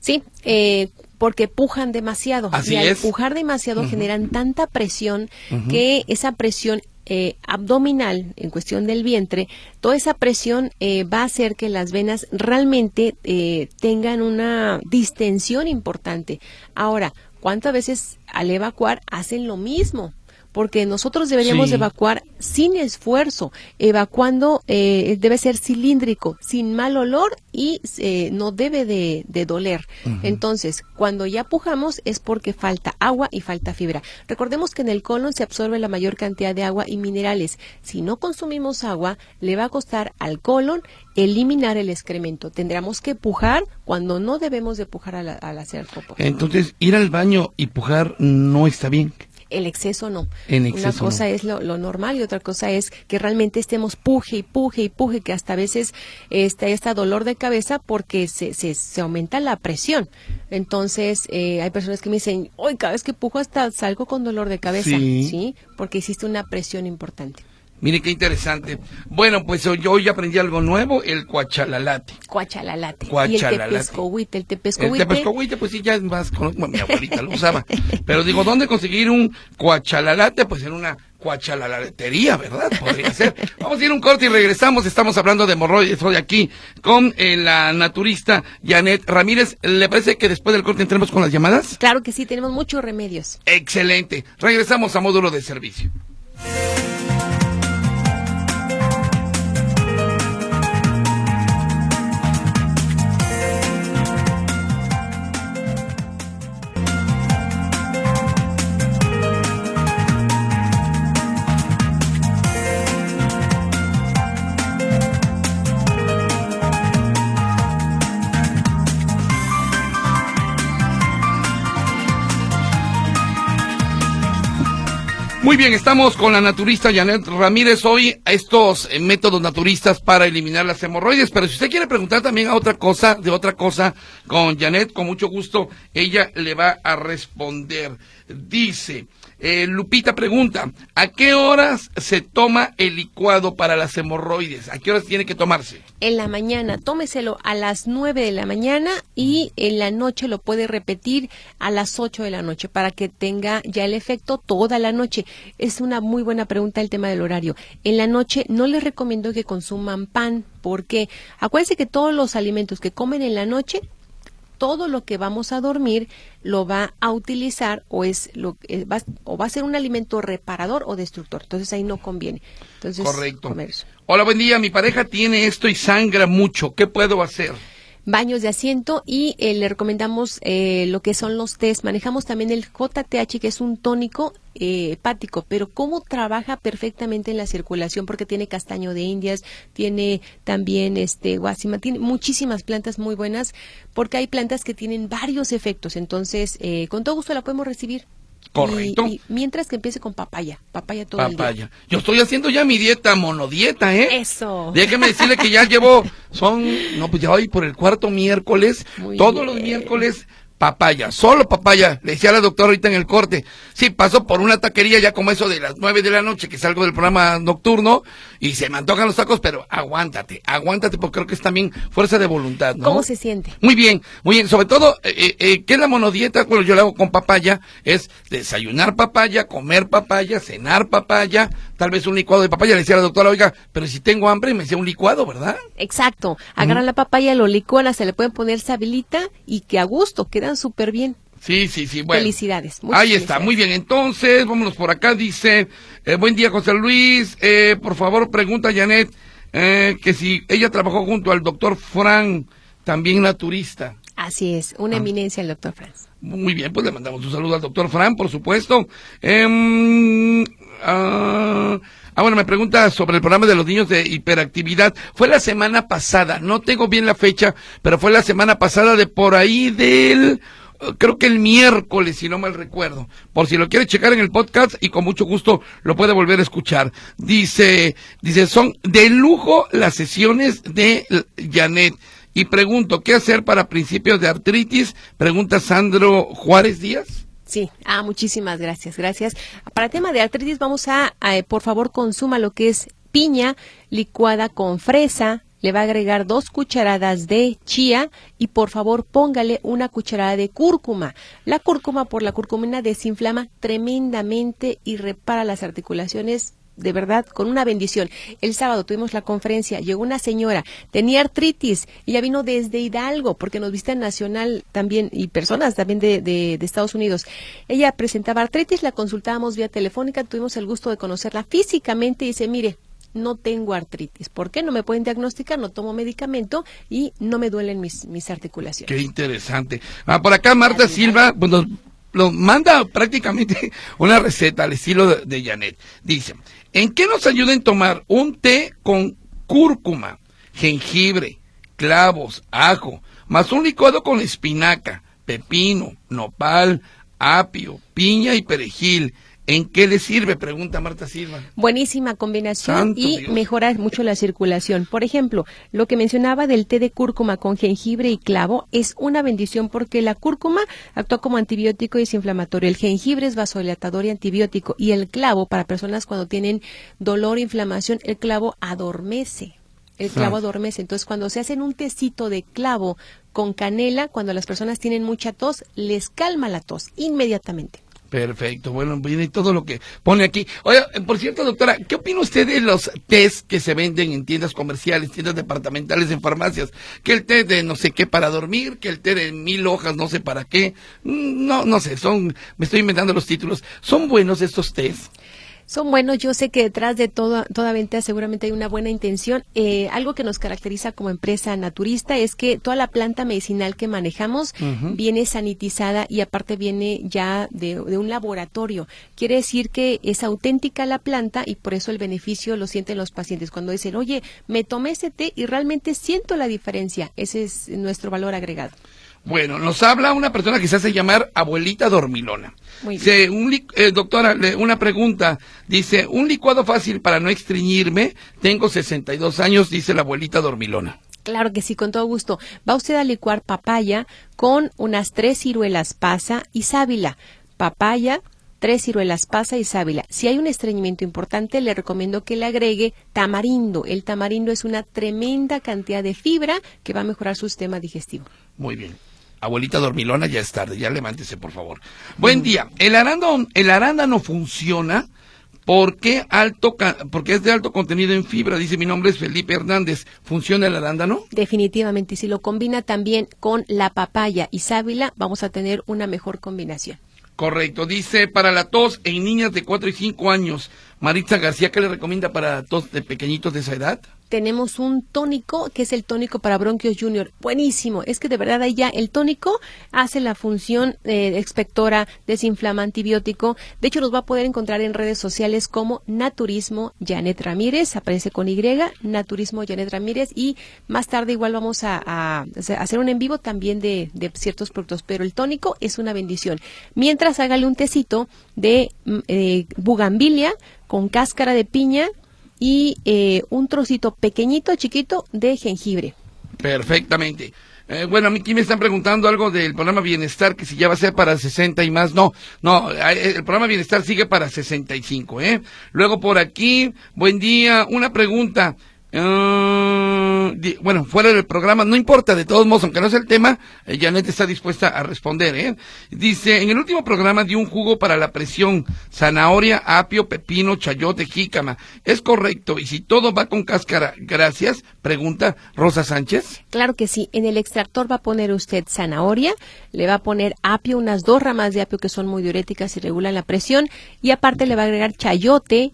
Speaker 2: Sí, eh, porque pujan demasiado. y al pujar demasiado generan tanta presión que esa presión eh, abdominal, en cuestión del vientre, toda esa presión eh, va a hacer que las venas realmente eh, tengan una distensión importante. Ahora, ¿cuántas veces al evacuar hacen lo mismo? Porque nosotros deberíamos evacuar sin esfuerzo, evacuando eh, debe ser cilíndrico, sin mal olor y eh, no debe de, doler. Entonces, cuando ya pujamos es porque falta agua y falta fibra. Recordemos que en el colon se absorbe la mayor cantidad de agua y minerales. Si no consumimos agua, le va a costar al colon eliminar el excremento. Tendremos que pujar cuando no debemos de pujar al, al hacer popó.
Speaker 1: Entonces, ir al baño y pujar no está bien
Speaker 2: el exceso no.
Speaker 1: En
Speaker 2: Una cosa es lo, normal y otra cosa es que realmente estemos puje y puje y puje, que hasta a veces está, está dolor de cabeza porque se, se, se aumenta la presión. Entonces, eh, hay personas que me dicen, hoy cada vez que pujo hasta salgo con dolor de cabeza, ¿sí? Porque existe una presión importante.
Speaker 1: Mire qué interesante. Bueno, pues hoy, hoy aprendí algo nuevo, el cuachalalate.
Speaker 2: Cuachalalate.
Speaker 1: Cuachalalate.
Speaker 2: Y el tepescohuite, el tepescohuite.
Speaker 1: El tepescohuite, pues sí, ya es más, con, mi abuelita lo usaba. Pero digo, ¿dónde conseguir un cuachalalate? Pues en una cuachalalatería, ¿verdad? Podría ser. Vamos a ir un corte y regresamos. Estamos hablando de hemorroides hoy aquí con eh, la naturista Janet Ramírez. ¿Le parece que después del corte entremos con las llamadas?
Speaker 2: Claro que sí, tenemos muchos remedios.
Speaker 1: Excelente. Regresamos a módulo de servicio. Muy bien, estamos con la naturista Janet Ramírez hoy estos eh, métodos naturistas para eliminar las hemorroides. Pero si usted quiere preguntar también a otra cosa, de otra cosa, con Janet, con mucho gusto, ella le va a responder. Dice, eh, Lupita pregunta, ¿a qué horas se toma el licuado para las hemorroides? ¿A qué horas tiene que tomarse?
Speaker 2: En la mañana, tómeselo a las 9 de la mañana y en la noche lo puede repetir a las 8 de la noche para que tenga ya el efecto toda la noche. Es una muy buena pregunta el tema del horario. En la noche no les recomiendo que consuman pan porque acuérdense que todos los alimentos que comen en la noche todo lo que vamos a dormir lo va a utilizar o es lo eh, va, o va a ser un alimento reparador o destructor. Entonces ahí no conviene. Entonces,
Speaker 1: Correcto. Hola, buen día. Mi pareja tiene esto y sangra mucho. ¿Qué puedo hacer?
Speaker 2: baños de asiento y eh, le recomendamos eh, lo que son los test. Manejamos también el JTH, que es un tónico eh, hepático, pero cómo trabaja perfectamente en la circulación porque tiene castaño de indias, tiene también este guasima, tiene muchísimas plantas muy buenas porque hay plantas que tienen varios efectos. Entonces, con todo gusto la podemos recibir.
Speaker 1: Correcto.
Speaker 2: Y, mientras que empiece con papaya, papaya todo el día.
Speaker 1: Yo estoy haciendo ya mi dieta monodieta, ¿eh?
Speaker 2: Eso.
Speaker 1: Déjeme decirle que ya llevo, son, no, pues ya voy por el cuarto miércoles, todos los miércoles papaya, solo papaya. Le decía a la doctora ahorita en el corte, sí, pasó por una taquería ya como eso de las nueve de la noche que salgo del programa nocturno y se me antojan los tacos, pero aguántate, aguántate porque creo que es también fuerza de voluntad, ¿no?
Speaker 2: ¿Cómo se siente?
Speaker 1: Muy bien, muy bien. Sobre todo, eh, eh, eh ¿qué es la monodieta? Bueno, yo la hago con papaya, es desayunar papaya, comer papaya, cenar papaya, tal vez un licuado de papaya. Le decía a la doctora, oiga, pero si tengo hambre, me decía un licuado, ¿verdad?
Speaker 2: Exacto. Agarran la papaya, lo licuan, se le pueden poner sabilita y que a gusto, quedan súper bien.
Speaker 1: Sí, sí, sí. Bueno,
Speaker 2: felicidades.
Speaker 1: Ahí está, muy bien. Entonces, vámonos por acá. Dice, eh, buen día, José Luis. Eh, por favor, pregunta a Janet eh, que si ella trabajó junto al doctor Fran, también naturista.
Speaker 2: Así es, una ah. eminencia el doctor Fran.
Speaker 1: Muy bien, pues le mandamos un saludo al doctor Fran, por supuesto. Em, ah, ah, bueno, me pregunta sobre el programa de los niños de hiperactividad. Fue la semana pasada, no tengo bien la fecha, pero fue la semana pasada de por ahí del creo que el miércoles, si no mal recuerdo. Por si lo quiere checar en el podcast y con mucho gusto lo puede volver a escuchar. Dice, dice, son de lujo las sesiones de Janet. Y pregunto, ¿qué hacer para principios de artritis? Pregunta Sandro Juárez Díaz.
Speaker 2: Sí, ah, muchísimas gracias, gracias. Para tema de artritis vamos a, a por favor, consuma lo que es piña licuada con fresa, le va a agregar dos cucharadas de chía y por favor póngale una cucharada de cúrcuma. La cúrcuma por la curcumina desinflama tremendamente y repara las articulaciones de verdad con una bendición. El sábado tuvimos la conferencia, llegó una señora, tenía artritis, ella vino desde Hidalgo, porque nos viste en Nacional también, y personas también de, de, de, Estados Unidos. Ella presentaba artritis, la consultábamos vía telefónica, tuvimos el gusto de conocerla físicamente y dice, mire, no tengo artritis. ¿Por qué? No me pueden diagnosticar, no tomo medicamento y no me duelen mis, mis articulaciones.
Speaker 1: Qué interesante. Ah, por acá Marta Silva, pues nos lo manda prácticamente una receta al estilo de, Janet. Dice, ¿en qué nos ayuda en tomar un té con cúrcuma, jengibre, clavos, ajo, más un licuado con espinaca, pepino, nopal, apio, piña y perejil? ¿En qué le sirve? Pregunta Marta Silva.
Speaker 2: Buenísima combinación Santo y Dios. mejora mucho la circulación. Por ejemplo, lo que mencionaba del té de cúrcuma con jengibre y clavo es una bendición porque la cúrcuma actúa como antibiótico y desinflamatorio. El jengibre es vasodilatador y antibiótico y el clavo para personas cuando tienen dolor e inflamación, el clavo adormece. El clavo adormece. Entonces, cuando se hacen un tecito de clavo con canela, cuando las personas tienen mucha tos, les calma la tos inmediatamente.
Speaker 1: Perfecto, bueno, viene todo lo que pone aquí. Oye, por cierto, doctora, ¿qué opina usted de los tés que se venden en tiendas comerciales, tiendas departamentales, en farmacias? Que el té de no sé qué para dormir, que el té de mil hojas no sé para qué. No, no sé, son, me estoy inventando los títulos. ¿Son buenos estos tés?
Speaker 2: Son buenos. Yo sé que detrás de toda, toda venta seguramente hay una buena intención. Eh, algo que nos caracteriza como empresa naturista es que toda la planta medicinal que manejamos uh -huh. viene sanitizada y aparte viene ya de, de, un laboratorio. Quiere decir que es auténtica la planta y por eso el beneficio lo sienten los pacientes. Cuando dicen, oye, me tomé ese té y realmente siento la diferencia. Ese es nuestro valor agregado.
Speaker 1: Bueno, nos habla una persona que se hace llamar abuelita dormilona. Un eh, doctora, una pregunta. Dice, un licuado fácil para no estreñirme. Tengo 62 años, dice la abuelita dormilona.
Speaker 2: Claro que sí, con todo gusto. Va usted a licuar papaya con unas tres ciruelas pasa y sábila. Papaya, tres ciruelas pasa y sábila. Si hay un estreñimiento importante, le recomiendo que le agregue tamarindo. El tamarindo es una tremenda cantidad de fibra que va a mejorar su sistema digestivo.
Speaker 1: Muy bien. Abuelita dormilona, ya es tarde, ya levántese, por favor. Buen día. El arándano, el arándano funciona porque alto, porque es de alto contenido en fibra. Dice mi nombre es Felipe Hernández. ¿Funciona el arándano?
Speaker 2: Definitivamente. Si lo combina también con la papaya y sábila, vamos a tener una mejor combinación.
Speaker 1: Correcto. Dice para la tos en niñas de 4 y 5 años. Maritza García, ¿qué le recomienda para tos de pequeñitos de esa edad?
Speaker 2: Tenemos un tónico que es el tónico para bronquios junior. Buenísimo. Es que de verdad ahí ya el tónico hace la función eh, expectora, desinflama, antibiótico. De hecho, los va a poder encontrar en redes sociales como Naturismo Janet Ramírez. Aparece con Y, Naturismo Janet Ramírez. Y más tarde igual vamos a, hacer un en vivo también de, ciertos productos. Pero el tónico es una bendición. Mientras hágale un tecito de eh, bugambilia con cáscara de piña y eh, un trocito pequeñito, chiquito de jengibre.
Speaker 1: Perfectamente. Eh, bueno, a mí aquí me están preguntando algo del programa Bienestar, que si ya va a ser para 60 y más. No, no, el programa Bienestar sigue para 65, ¿eh? Luego por aquí, buen día, una pregunta. Uh, bueno, fuera del programa, no importa, de todos modos, aunque no es el tema, eh, Janet está dispuesta a responder, ¿eh? Dice, en el último programa dio un jugo para la presión, zanahoria, apio, pepino, chayote, jícama. ¿Es correcto? Y si todo va con cáscara, gracias, pregunta Rosa Sánchez.
Speaker 2: Claro que sí, en el extractor va a poner usted zanahoria, le va a poner apio, unas dos ramas de apio que son muy diuréticas y regulan la presión, y aparte le va a agregar chayote,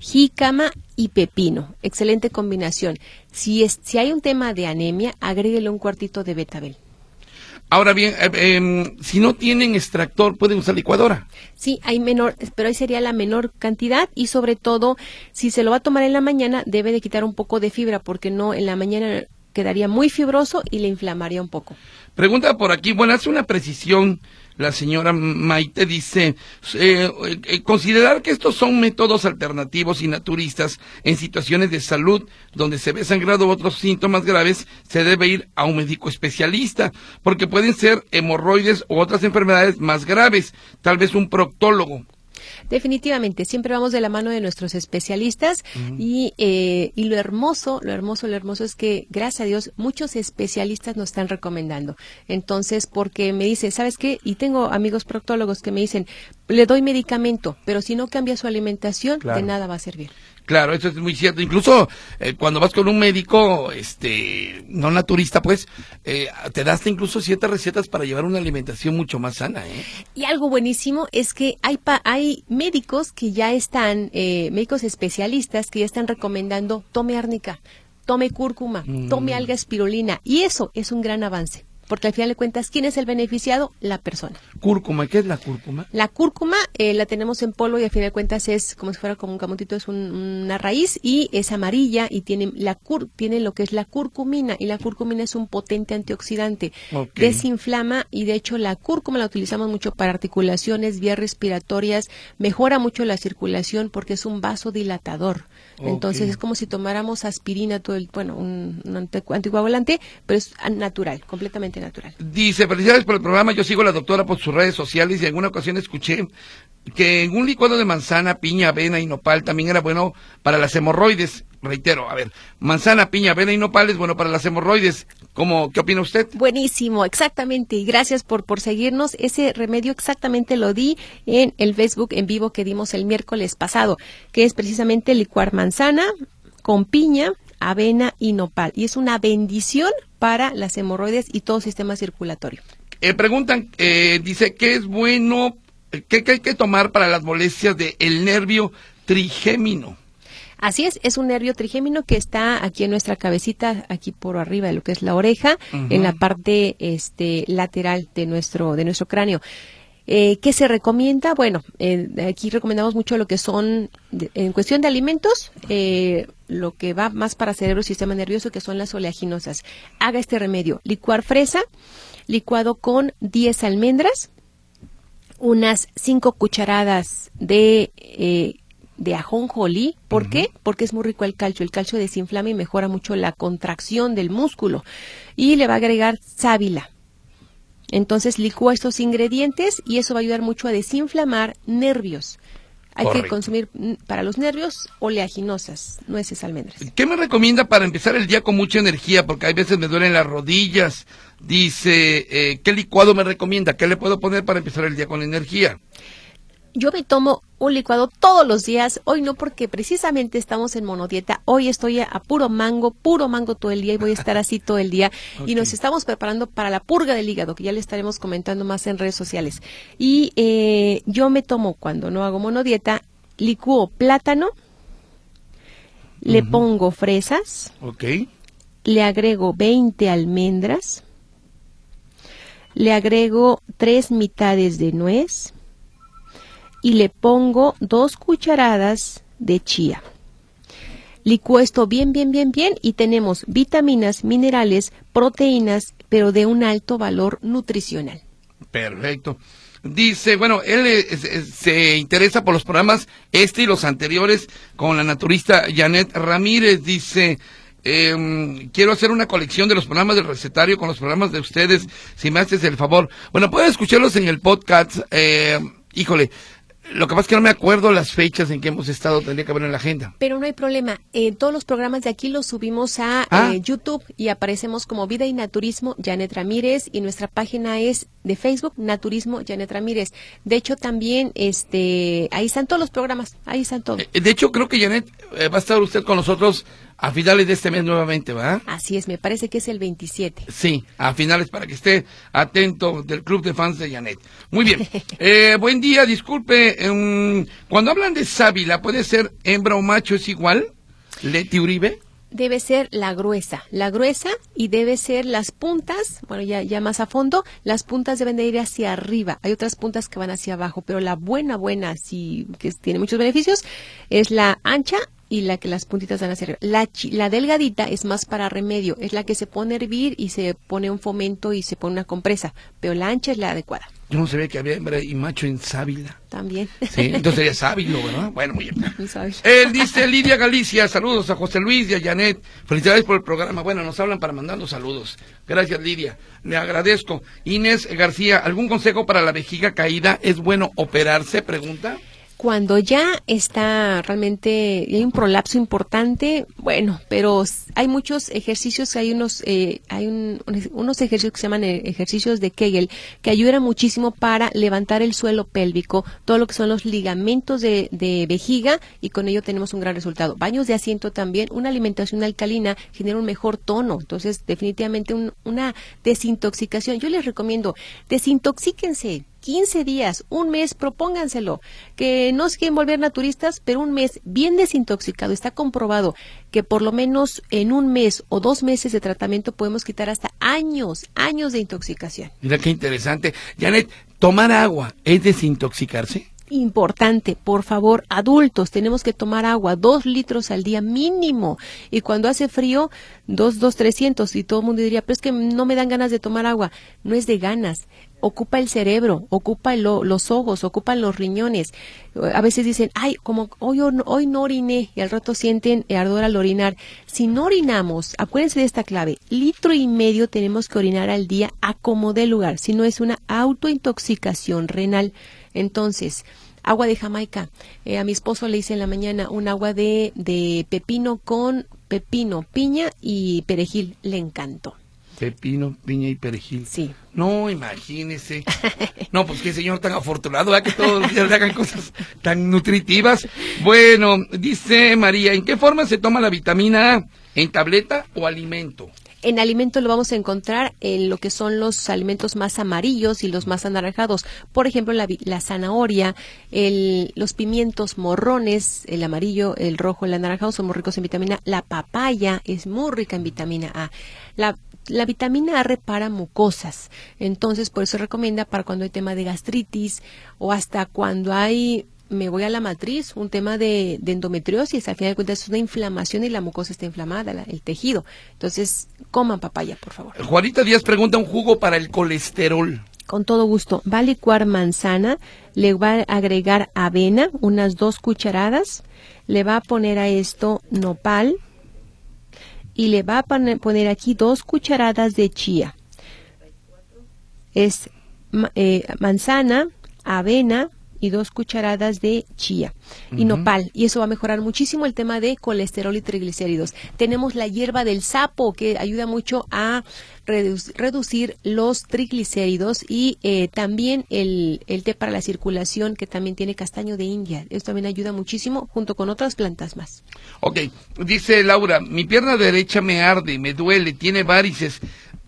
Speaker 2: jícama y pepino. Excelente combinación. Si, es, si hay un tema de anemia, agréguele un cuartito de betabel.
Speaker 1: Ahora bien, eh, eh, si no tienen extractor, pueden usar licuadora.
Speaker 2: Sí, hay menor, pero ahí sería la menor cantidad y sobre todo, si se lo va a tomar en la mañana, debe de quitar un poco de fibra porque no en la mañana quedaría muy fibroso y le inflamaría un poco.
Speaker 1: Pregunta por aquí, bueno, hace una precisión la señora Maite dice, eh, eh, considerar que estos son métodos alternativos y naturistas en situaciones de salud donde se ve sangrado u otros síntomas graves, se debe ir a un médico especialista, porque pueden ser hemorroides u otras enfermedades más graves, tal vez un proctólogo.
Speaker 2: Definitivamente, siempre vamos de la mano de nuestros especialistas y, eh, y lo hermoso, lo hermoso, lo hermoso es que, gracias a Dios, muchos especialistas nos están recomendando. Entonces, porque me dice, ¿sabes qué? Y tengo amigos proctólogos que me dicen, le doy medicamento, pero si no cambia su alimentación, de nada va a servir.
Speaker 1: Claro, eso es muy cierto. Incluso eh, cuando vas con un médico, este, no naturista, pues, eh, te das incluso ciertas recetas para llevar una alimentación mucho más sana. ¿eh?
Speaker 2: Y algo buenísimo es que hay hay médicos que ya están, eh, médicos especialistas que ya están recomendando tome árnica, tome cúrcuma, tome mm. alga espirulina, y eso es un gran avance porque al final de cuentas, ¿quién es el beneficiado? La persona.
Speaker 1: Cúrcuma, ¿qué es la cúrcuma?
Speaker 2: La cúrcuma eh, la tenemos en polvo y al final de cuentas es como si fuera como un camotito, es una raíz y es amarilla y tiene, la cur, tiene lo que es la curcumina y la curcumina es un potente antioxidante. Desinflama y de hecho la cúrcuma la utilizamos mucho para articulaciones, vías respiratorias, mejora mucho la circulación porque es un vasodilatador. Entonces es como si tomáramos aspirina todo el, bueno, un, un anticoagulante, pero es natural, completamente natural.
Speaker 1: Dice, felicidades por el programa, yo sigo a la doctora por sus redes sociales y en alguna ocasión escuché que en un licuado de manzana, piña, avena y nopal también era bueno para las hemorroides. Reitero, a ver, manzana, piña, avena y nopal es bueno para las hemorroides. ¿Cómo, ¿Qué opina usted?
Speaker 2: Buenísimo, exactamente. Y gracias por, por seguirnos. Ese remedio exactamente lo di en el Facebook en vivo que dimos el miércoles pasado, que es precisamente licuar manzana con piña, avena y nopal. Y es una bendición para las hemorroides y todo sistema circulatorio.
Speaker 1: Eh, preguntan, eh, dice, ¿qué es bueno, qué, hay que tomar para las molestias del nervio trigémino?
Speaker 2: Así es, es un nervio trigémino que está aquí en nuestra cabecita, aquí por arriba de lo que es la oreja, en la parte este, lateral de nuestro, de nuestro cráneo. Eh, ¿Qué se recomienda? Bueno, eh, aquí recomendamos mucho lo que son, en cuestión de alimentos, eh, lo que va más para cerebro y sistema nervioso, que son las oleaginosas. Haga este remedio. Licuar fresa, licuado con 10 almendras, unas 5 cucharadas de, de ajonjolí. ¿Por qué? Porque es muy rico el calcio. El calcio desinflama y mejora mucho la contracción del músculo. Y le va a agregar sábila entonces licúa estos ingredientes y eso va a ayudar mucho a desinflamar nervios. Hay que consumir mm, para los nervios oleaginosas, nueces, almendras.
Speaker 1: ¿Qué me recomienda para empezar el día con mucha energía? Porque hay veces me duelen las rodillas. Dice, eh, ¿qué licuado me recomienda? ¿Qué le puedo poner para empezar el día con energía?
Speaker 2: Yo me tomo un licuado todos los días. Hoy no porque precisamente estamos en monodieta. Hoy estoy a puro mango, puro mango todo el día y voy a estar así todo el día. Y nos estamos preparando para la purga del hígado, que ya le estaremos comentando más en redes sociales. Y eh, yo me tomo, cuando no hago monodieta, licuo plátano, le pongo fresas, le agrego 20 almendras, le agrego tres mitades de nuez, y le pongo dos cucharadas de chía. Licuo esto bien, bien, bien, bien y tenemos vitaminas, minerales, proteínas, pero de un alto valor nutricional.
Speaker 1: Perfecto. Dice, bueno, él se interesa por los programas este y los anteriores con la naturista Janet Ramírez. Dice, em, quiero hacer una colección de los programas del recetario con los programas de ustedes, si me haces el favor. Bueno, pueden escucharlos en el podcast. Eh, híjole, lo que pasa es que no me acuerdo las fechas en que hemos estado, tendría que haber en la agenda.
Speaker 2: Pero no hay problema. Eh, todos los programas de aquí los subimos a ah. eh, YouTube y aparecemos como Vida y Naturismo Janet Ramírez y nuestra página es de Facebook Naturismo Janet Ramírez. De hecho, también este ahí están todos los programas, ahí están todos.
Speaker 1: Eh, de hecho, creo que Janet va a estar usted con nosotros a finales de este mes nuevamente, ¿verdad?
Speaker 2: Así es, me parece que es el 27.
Speaker 1: Sí, a finales para que esté atento del club de fans de Janet. Muy bien. eh, buen día, disculpe. Em, cuando hablan de sábila, ¿puede ser hembra o macho? ¿Es igual? ¿Leti Uribe?
Speaker 2: debe ser la gruesa, la gruesa y debe ser las puntas, bueno, ya, ya más a fondo, las puntas deben de ir hacia arriba. Hay otras puntas que van hacia abajo, pero la buena, buena, sí, que tiene muchos beneficios, es la ancha y la que las puntitas van a ser La, la delgadita es más para remedio, es la que se pone a hervir y se pone un fomento y se pone una compresa, pero la ancha es la adecuada.
Speaker 1: Yo no sabía que había hembra y macho en sábila.
Speaker 2: También.
Speaker 1: Sí, entonces sería sábilo, ¿verdad? Bueno, muy bien. Él dice Lidia Galicia, saludos a José Luis y a Janet. Felicidades por el programa. Bueno, nos hablan para mandando saludos. Gracias, Lidia. Le agradezco. Inés García, ¿algún consejo para la vejiga caída? ¿Es bueno operarse? Pregunta.
Speaker 2: Cuando ya está realmente, hay un prolapso importante, bueno, pero hay muchos ejercicios, hay unos, eh, hay unos ejercicios que se llaman eh, ejercicios de Kegel, que ayudan muchísimo para levantar el suelo pélvico, todo lo que son los ligamentos de, de vejiga, y con ello tenemos un gran resultado. Baños de asiento también, una alimentación alcalina genera un mejor tono, entonces definitivamente una desintoxicación. Yo les recomiendo, desintoxíquense, 15 días, un mes, propónganselo, que no se quieren volver naturistas, pero un mes bien desintoxicado. Está comprobado que por lo menos en un mes o dos meses de tratamiento podemos quitar hasta años, años de intoxicación.
Speaker 1: Mira qué interesante. Janet, ¿tomar agua es desintoxicarse?
Speaker 2: importante, por favor, adultos, tenemos que tomar agua, dos litros al día mínimo. Y cuando hace frío, dos, dos, trescientos. Y todo el mundo diría, pero es que no me dan ganas de tomar agua. No es de ganas, ocupa el cerebro, ocupa los ojos, ocupan los riñones. A veces dicen, ay, como hoy, hoy no oriné y al rato sienten ardor al orinar. Si no orinamos, acuérdense de esta clave, litro y medio tenemos que orinar al día a como lugar, si no es una autointoxicación renal. Entonces, agua de Jamaica. Eh, a mi esposo le hice en la mañana un agua de, de pepino con pepino, piña y perejil. Le encantó.
Speaker 1: Pepino, piña y perejil.
Speaker 2: Sí.
Speaker 1: No, imagínese. No, pues qué señor tan afortunado, ¿verdad? que todos los días le hagan cosas tan nutritivas. Bueno, dice María, ¿en qué forma se toma la vitamina A? ¿En tableta o alimento?
Speaker 2: En alimento lo vamos a encontrar en lo que son los alimentos más amarillos y los más anaranjados. Por ejemplo, la, zanahoria, los pimientos morrones, el amarillo, el rojo, el anaranjado son muy ricos en vitamina. La papaya es muy rica en vitamina A. La la vitamina A repara mucosas, entonces por eso recomienda para cuando hay tema de gastritis o hasta cuando hay me voy a la matriz, un tema de, endometriosis, al final de cuentas es una inflamación y la mucosa está inflamada, el tejido. Entonces, coman papaya, por favor.
Speaker 1: Juanita Díaz pregunta un jugo para el colesterol.
Speaker 2: Con todo gusto. Va a licuar manzana, le va a agregar avena, unas dos cucharadas, le va a poner a esto nopal y le va a poner aquí dos cucharadas de chía. Es eh, manzana, avena, y dos cucharadas de chía y nopal. Y eso va a mejorar muchísimo el tema de colesterol y triglicéridos. Tenemos la hierba del sapo que ayuda mucho a reducir los triglicéridos y eh, también el, el, té para la circulación que también tiene castaño de India. Esto también ayuda muchísimo junto con otras plantas más.
Speaker 1: Ok, dice Laura, mi pierna derecha me arde, me duele, tiene varices.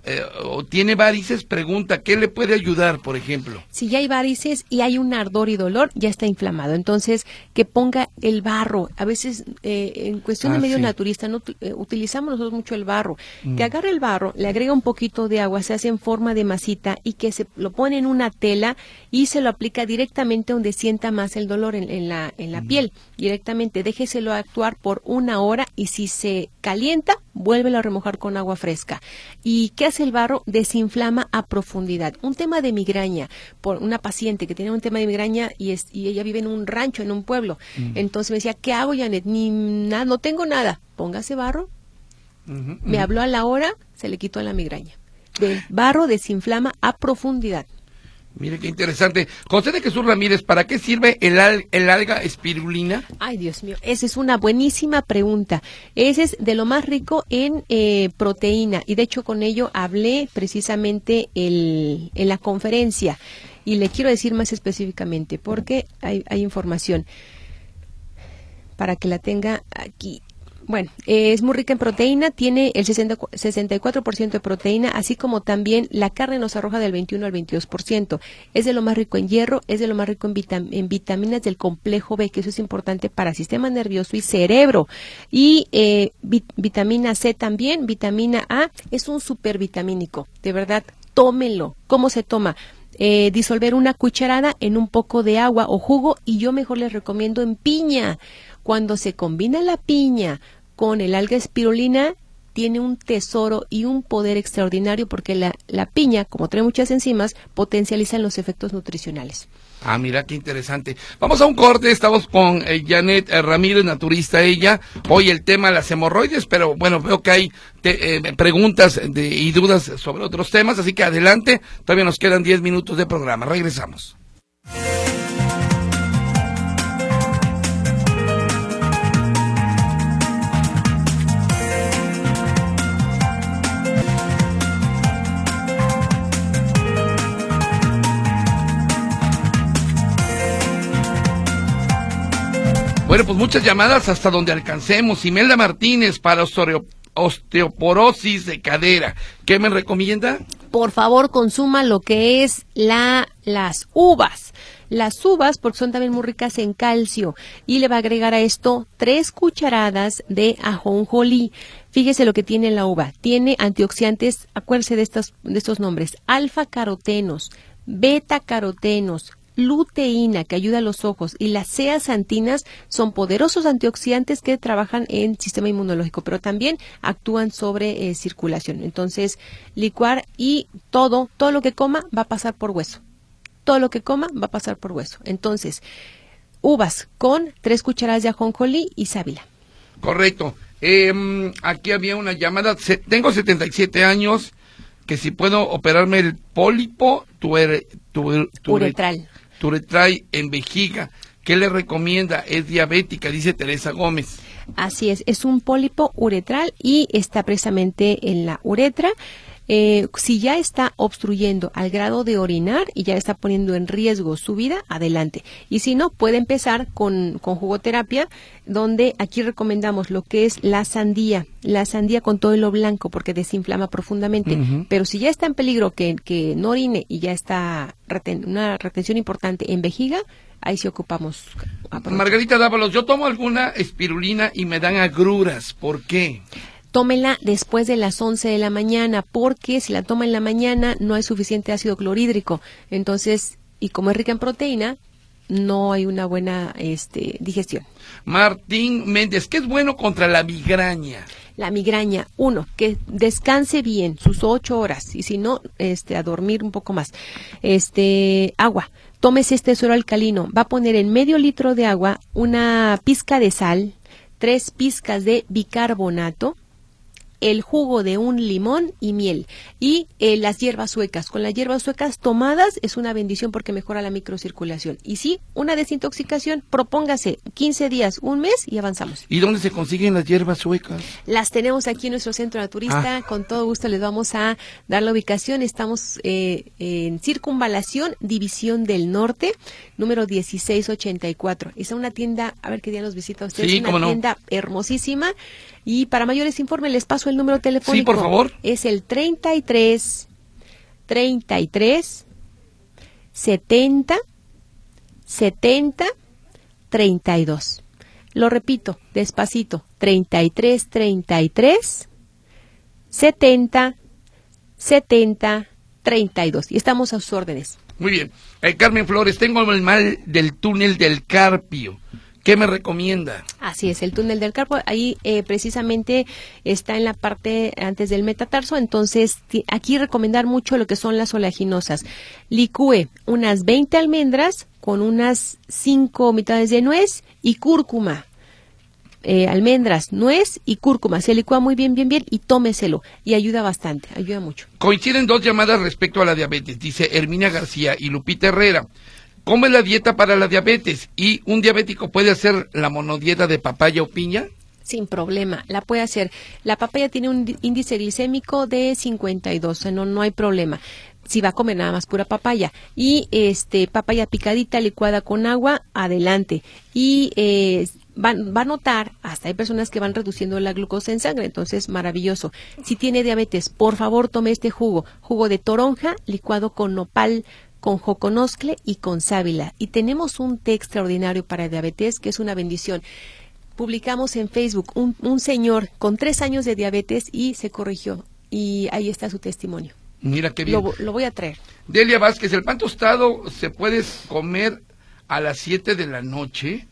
Speaker 1: Eh, o tiene varices, pregunta, ¿qué le puede ayudar, por ejemplo?
Speaker 2: Si ya hay varices y hay un ardor y dolor, ya está inflamado. Entonces, que ponga el barro. A veces, eh, en cuestión de ah, medio naturista, no eh, utilizamos nosotros mucho el barro. Mm. Que agarre el barro, le agrega un poquito de agua, se hace en forma de masita y que se lo pone en una tela y se lo aplica directamente donde sienta más el dolor en, la, en la mm. piel. Directamente, déjeselo actuar por una hora y si se calienta, vuélvelo a remojar con agua fresca. ¿Y qué hace el barro? Desinflama a profundidad. Un tema de migraña, por una paciente que tiene un tema de migraña y, es, y ella vive en un rancho, en un pueblo. Mm. Entonces me decía, ¿qué hago, Janet? Ni nada, no tengo nada. Póngase barro. Me habló a la hora, se le quitó la migraña. El barro desinflama a profundidad.
Speaker 1: Mire qué interesante. José de Jesús Ramírez, ¿para qué sirve el, el, alga espirulina?
Speaker 2: Ay, Dios mío, esa es una buenísima pregunta. Ese es de lo más rico en eh, proteína y de hecho con ello hablé precisamente el, en la conferencia y le quiero decir más específicamente porque hay, hay información para que la tenga aquí. Bueno, es muy rica en proteína, tiene el 60, 64% de proteína, así como también la carne nos arroja del 21 al 22%. Es de lo más rico en hierro, es de lo más rico en, vitaminas del complejo B, que eso es importante para sistema nervioso y cerebro. Y eh, vitamina C también, vitamina A, es un supervitamínico. De verdad, tómenlo. ¿Cómo se toma? Eh, disolver una cucharada en un poco de agua o jugo y yo mejor les recomiendo en piña cuando se combina la piña con el alga espirulina, tiene un tesoro y un poder extraordinario porque la, la piña, como trae muchas enzimas, potencializan los efectos nutricionales.
Speaker 1: Ah, mira qué interesante. Vamos a un corte, estamos con eh, Janet eh, Ramírez, naturista ella. Hoy el tema de las hemorroides, pero bueno, veo que hay eh, preguntas y dudas sobre otros temas, así que adelante, todavía nos quedan 10 minutos de programa. Regresamos. Bueno, pues muchas llamadas hasta donde alcancemos. Imelda Martínez para osteoporosis de cadera. ¿Qué me recomienda?
Speaker 2: Por favor, consuma lo que es la, las uvas. Las uvas, porque son también muy ricas en calcio, y le va a agregar a esto tres cucharadas de ajonjolí. Fíjese lo que tiene la uva. Tiene antioxidantes, acuérdese de estos, de estos nombres, alfa carotenos, beta carotenos, luteína que ayuda a los ojos y las ceasantinas son poderosos antioxidantes que trabajan en sistema inmunológico, pero también actúan sobre eh, circulación. Entonces, licuar y todo, todo lo que coma va a pasar por hueso. Todo lo que coma va a pasar por hueso. Entonces, uvas con tres cucharadas de ajonjolí y sábila.
Speaker 1: Correcto. Em, aquí había una llamada. tengo 77 años. Que si puedo operarme el pólipo tuer,
Speaker 2: uretral
Speaker 1: trae en vejiga. ¿Qué le recomienda? Es diabética, dice Teresa Gómez.
Speaker 2: Así es, es un pólipo uretral y está precisamente en la uretra. Eh, si ya está obstruyendo al grado de orinar y ya está poniendo en riesgo su vida, adelante. Y si no, puede empezar con, con jugoterapia, donde aquí recomendamos lo que es la sandía, la sandía con todo lo blanco, porque desinflama profundamente. Pero si ya está en peligro que, que no orine y ya está una retención importante en vejiga, ahí sí ocupamos.
Speaker 1: Margarita Dávalos, yo tomo alguna espirulina y me dan agruras. ¿Por qué?
Speaker 2: Tómela después de las 11 de la mañana, porque si la toma en la mañana no hay suficiente ácido clorhídrico. Entonces, y como es rica en proteína, no hay una buena este, digestión.
Speaker 1: Martín Méndez, ¿qué es bueno contra la migraña?
Speaker 2: La migraña, uno, que descanse bien sus ocho horas y si no, este, a dormir un poco más. Este, agua. Tómese este suero alcalino. Va a poner en medio litro de agua una pizca de sal, tres pizcas de bicarbonato, el jugo de un limón y miel y eh, las hierbas suecas. Con las hierbas suecas tomadas es una bendición porque mejora la microcirculación. Y sí, una desintoxicación, propóngase 15 días, un mes y avanzamos.
Speaker 1: ¿Y dónde se consiguen las hierbas suecas?
Speaker 2: Las tenemos aquí en nuestro centro naturista. Ah. Con todo gusto les vamos a dar la ubicación. Estamos eh, en Circunvalación, División del Norte, número 1684. Es una tienda, a ver qué día nos visita usted. es una tienda hermosísima. Y para mayores informes les paso el número telefónico.
Speaker 1: Sí, por favor.
Speaker 2: Es el 33 33 70 70 32. Lo repito, despacito. 33 33 70 70 32. Y estamos a sus órdenes.
Speaker 1: Muy bien. Eh, Carmen Flores, tengo el mal del túnel del Carpio. ¿Qué me recomienda?
Speaker 2: Así es, el túnel del carpo, ahí eh, precisamente está en la parte antes del metatarso, entonces aquí recomendar mucho lo que son las oleaginosas. Licúe unas 20 almendras con unas 5 mitades de nuez y cúrcuma. Eh, almendras, nuez y cúrcuma. Se licúa muy bien, bien, bien y tómeselo. Y ayuda bastante, ayuda mucho.
Speaker 1: Coinciden dos llamadas respecto a la diabetes, dice Herminia García y Lupita Herrera. ¿Cómo es la dieta para la diabetes? ¿Y un diabético puede hacer la monodieta de papaya o piña?
Speaker 2: Sin problema, la puede hacer. La papaya tiene un índice glicémico de 52, no, no hay problema si va a comer nada más pura papaya y este papaya picadita licuada con agua adelante y eh, va, va, a notar hasta hay personas que van reduciendo la glucosa en sangre entonces maravilloso si tiene diabetes por favor tome este jugo jugo de toronja licuado con nopal con joconoscle y con sábila. Y tenemos un té extraordinario para diabetes que es una bendición. Publicamos en Facebook un, un señor con tres años de diabetes y se corrigió. Y ahí está su testimonio.
Speaker 1: Mira qué bien.
Speaker 2: Lo, lo voy a traer.
Speaker 1: Delia Vázquez, ¿el pan tostado se puede comer a las 7 de la noche?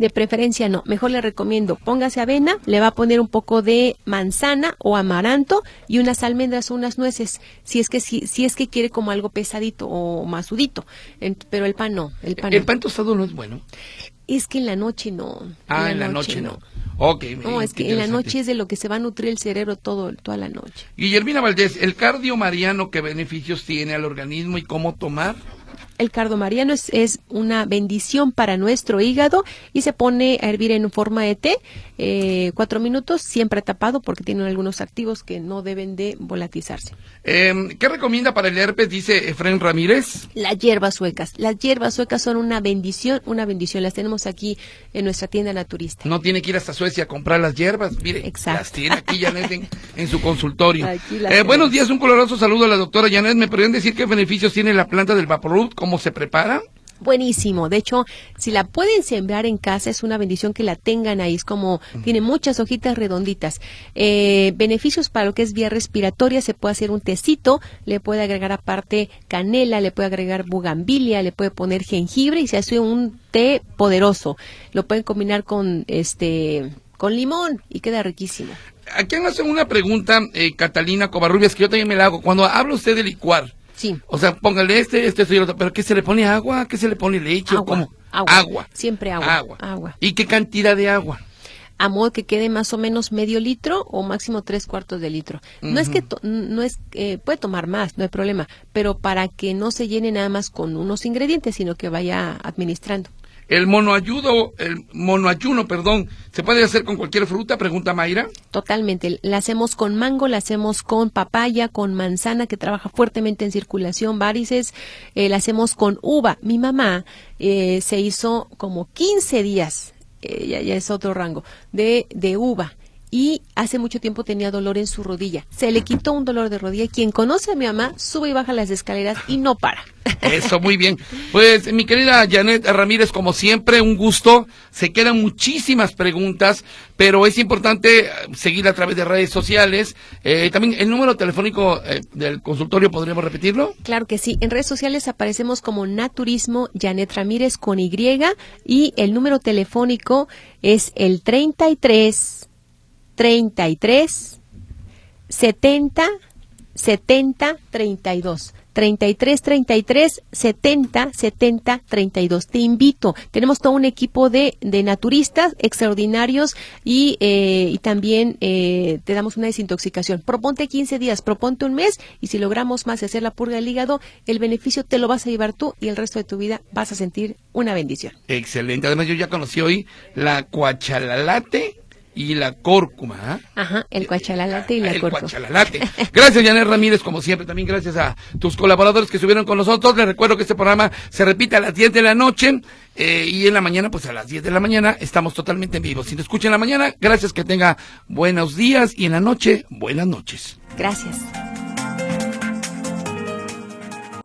Speaker 2: De preferencia no. Mejor le recomiendo, póngase avena, le va a poner un poco de manzana o amaranto y unas almendras o unas nueces, si es que si, si es que quiere como algo pesadito o masudito. pero el pan no, el pan.
Speaker 1: El pan tostado no es bueno.
Speaker 2: Es que en la noche no.
Speaker 1: Ah, en la, noche, no. Ok.
Speaker 2: No, es que en la noche es de lo que se va a nutrir el cerebro todo, toda la noche.
Speaker 1: Guillermina Valdés, ¿el cardio mariano qué beneficios tiene al organismo y cómo tomar?
Speaker 2: El cardo mariano es, es una bendición para nuestro hígado y se pone a hervir en forma de té, eh, cuatro minutos, siempre tapado porque tiene algunos activos que no deben de volatizarse.
Speaker 1: Eh, ¿Qué recomienda para el herpes? Dice Efraín Ramírez.
Speaker 2: Las hierbas suecas. Las hierbas suecas son una bendición, una bendición. Las tenemos aquí en nuestra tienda naturista.
Speaker 1: No tiene que ir hasta Suecia a comprar las hierbas. Mire,
Speaker 2: Exacto.
Speaker 1: las tiene aquí Janet en, en su consultorio. Eh, buenos días, un coloroso saludo a la doctora Janet. ¿Me podrían decir qué beneficios tiene la planta del Vaporub? ¿Cómo se prepara?
Speaker 2: Buenísimo. De hecho, si la pueden sembrar en casa, es una bendición que la tengan ahí. Es como, tiene muchas hojitas redonditas. Eh, beneficios para lo que es vía respiratoria, se puede hacer un tecito, le puede agregar aparte canela, le puede agregar bugambilia, le puede poner jengibre y se hace un té poderoso. Lo pueden combinar con, este, con limón y queda riquísimo.
Speaker 1: Aquí me hacen una pregunta, eh, Catalina Covarrubias, que yo también me la hago. Cuando habla usted de licuar,
Speaker 2: Sí.
Speaker 1: o sea, póngale este, este, este y otro, pero ¿qué se le pone agua? ¿Qué se le pone leche? ¿O
Speaker 2: Agua,
Speaker 1: cómo?
Speaker 2: agua. Siempre agua,
Speaker 1: Agua.
Speaker 2: agua.
Speaker 1: ¿Y qué cantidad de agua?
Speaker 2: a modo que quede más o menos medio litro o máximo tres cuartos de litro. No es que to- no es eh, puede tomar más, no hay problema, pero para que no se llene nada más con unos ingredientes, sino que vaya administrando.
Speaker 1: El monoayudo, el monoayuno, perdón, ¿se puede hacer con cualquier fruta? Pregunta Mayra.
Speaker 2: Totalmente. La hacemos con mango, la hacemos con papaya, con manzana que trabaja fuertemente en circulación, varices, eh, la hacemos con uva. Mi mamá eh, se hizo como 15 días, eh, ya, ya es otro rango, de, de uva. Y hace mucho tiempo tenía dolor en su rodilla. Se le quitó un dolor de rodilla. Quien conoce a mi mamá sube y baja las escaleras y no para.
Speaker 1: Eso, muy bien. Pues, mi querida Janet Ramírez, como siempre, un gusto. Se quedan muchísimas preguntas, pero es importante eh, seguir a través de redes sociales. Eh, también el número telefónico eh, del consultorio, ¿podríamos repetirlo?
Speaker 2: Claro que sí. En redes sociales aparecemos como Naturismo Janet Ramírez con Y y el número telefónico es el 33 33 70 70 32. 33 33 70 70 32. Te invito. Tenemos todo un equipo de, de naturistas extraordinarios y, eh, y también eh, te damos una desintoxicación. Proponte 15 días, proponte un mes y si logramos más hacer la purga del hígado, el beneficio te lo vas a llevar tú y el resto de tu vida vas a sentir una bendición.
Speaker 1: Excelente. Además, yo ya conocí hoy la cuachalalate y la córcuma. ¿ah?
Speaker 2: Ajá, el cuachalalate y la
Speaker 1: El
Speaker 2: corco.
Speaker 1: cuachalalate. Gracias, Janet Ramírez, como siempre. También gracias a tus colaboradores que estuvieron con nosotros. Les recuerdo que este programa se repite a las 10 de la noche eh, y en la mañana, pues a las 10 de la mañana, estamos totalmente en vivo. Si te escuchan en la mañana, gracias que tenga buenos días y en la noche, buenas noches.
Speaker 2: Gracias.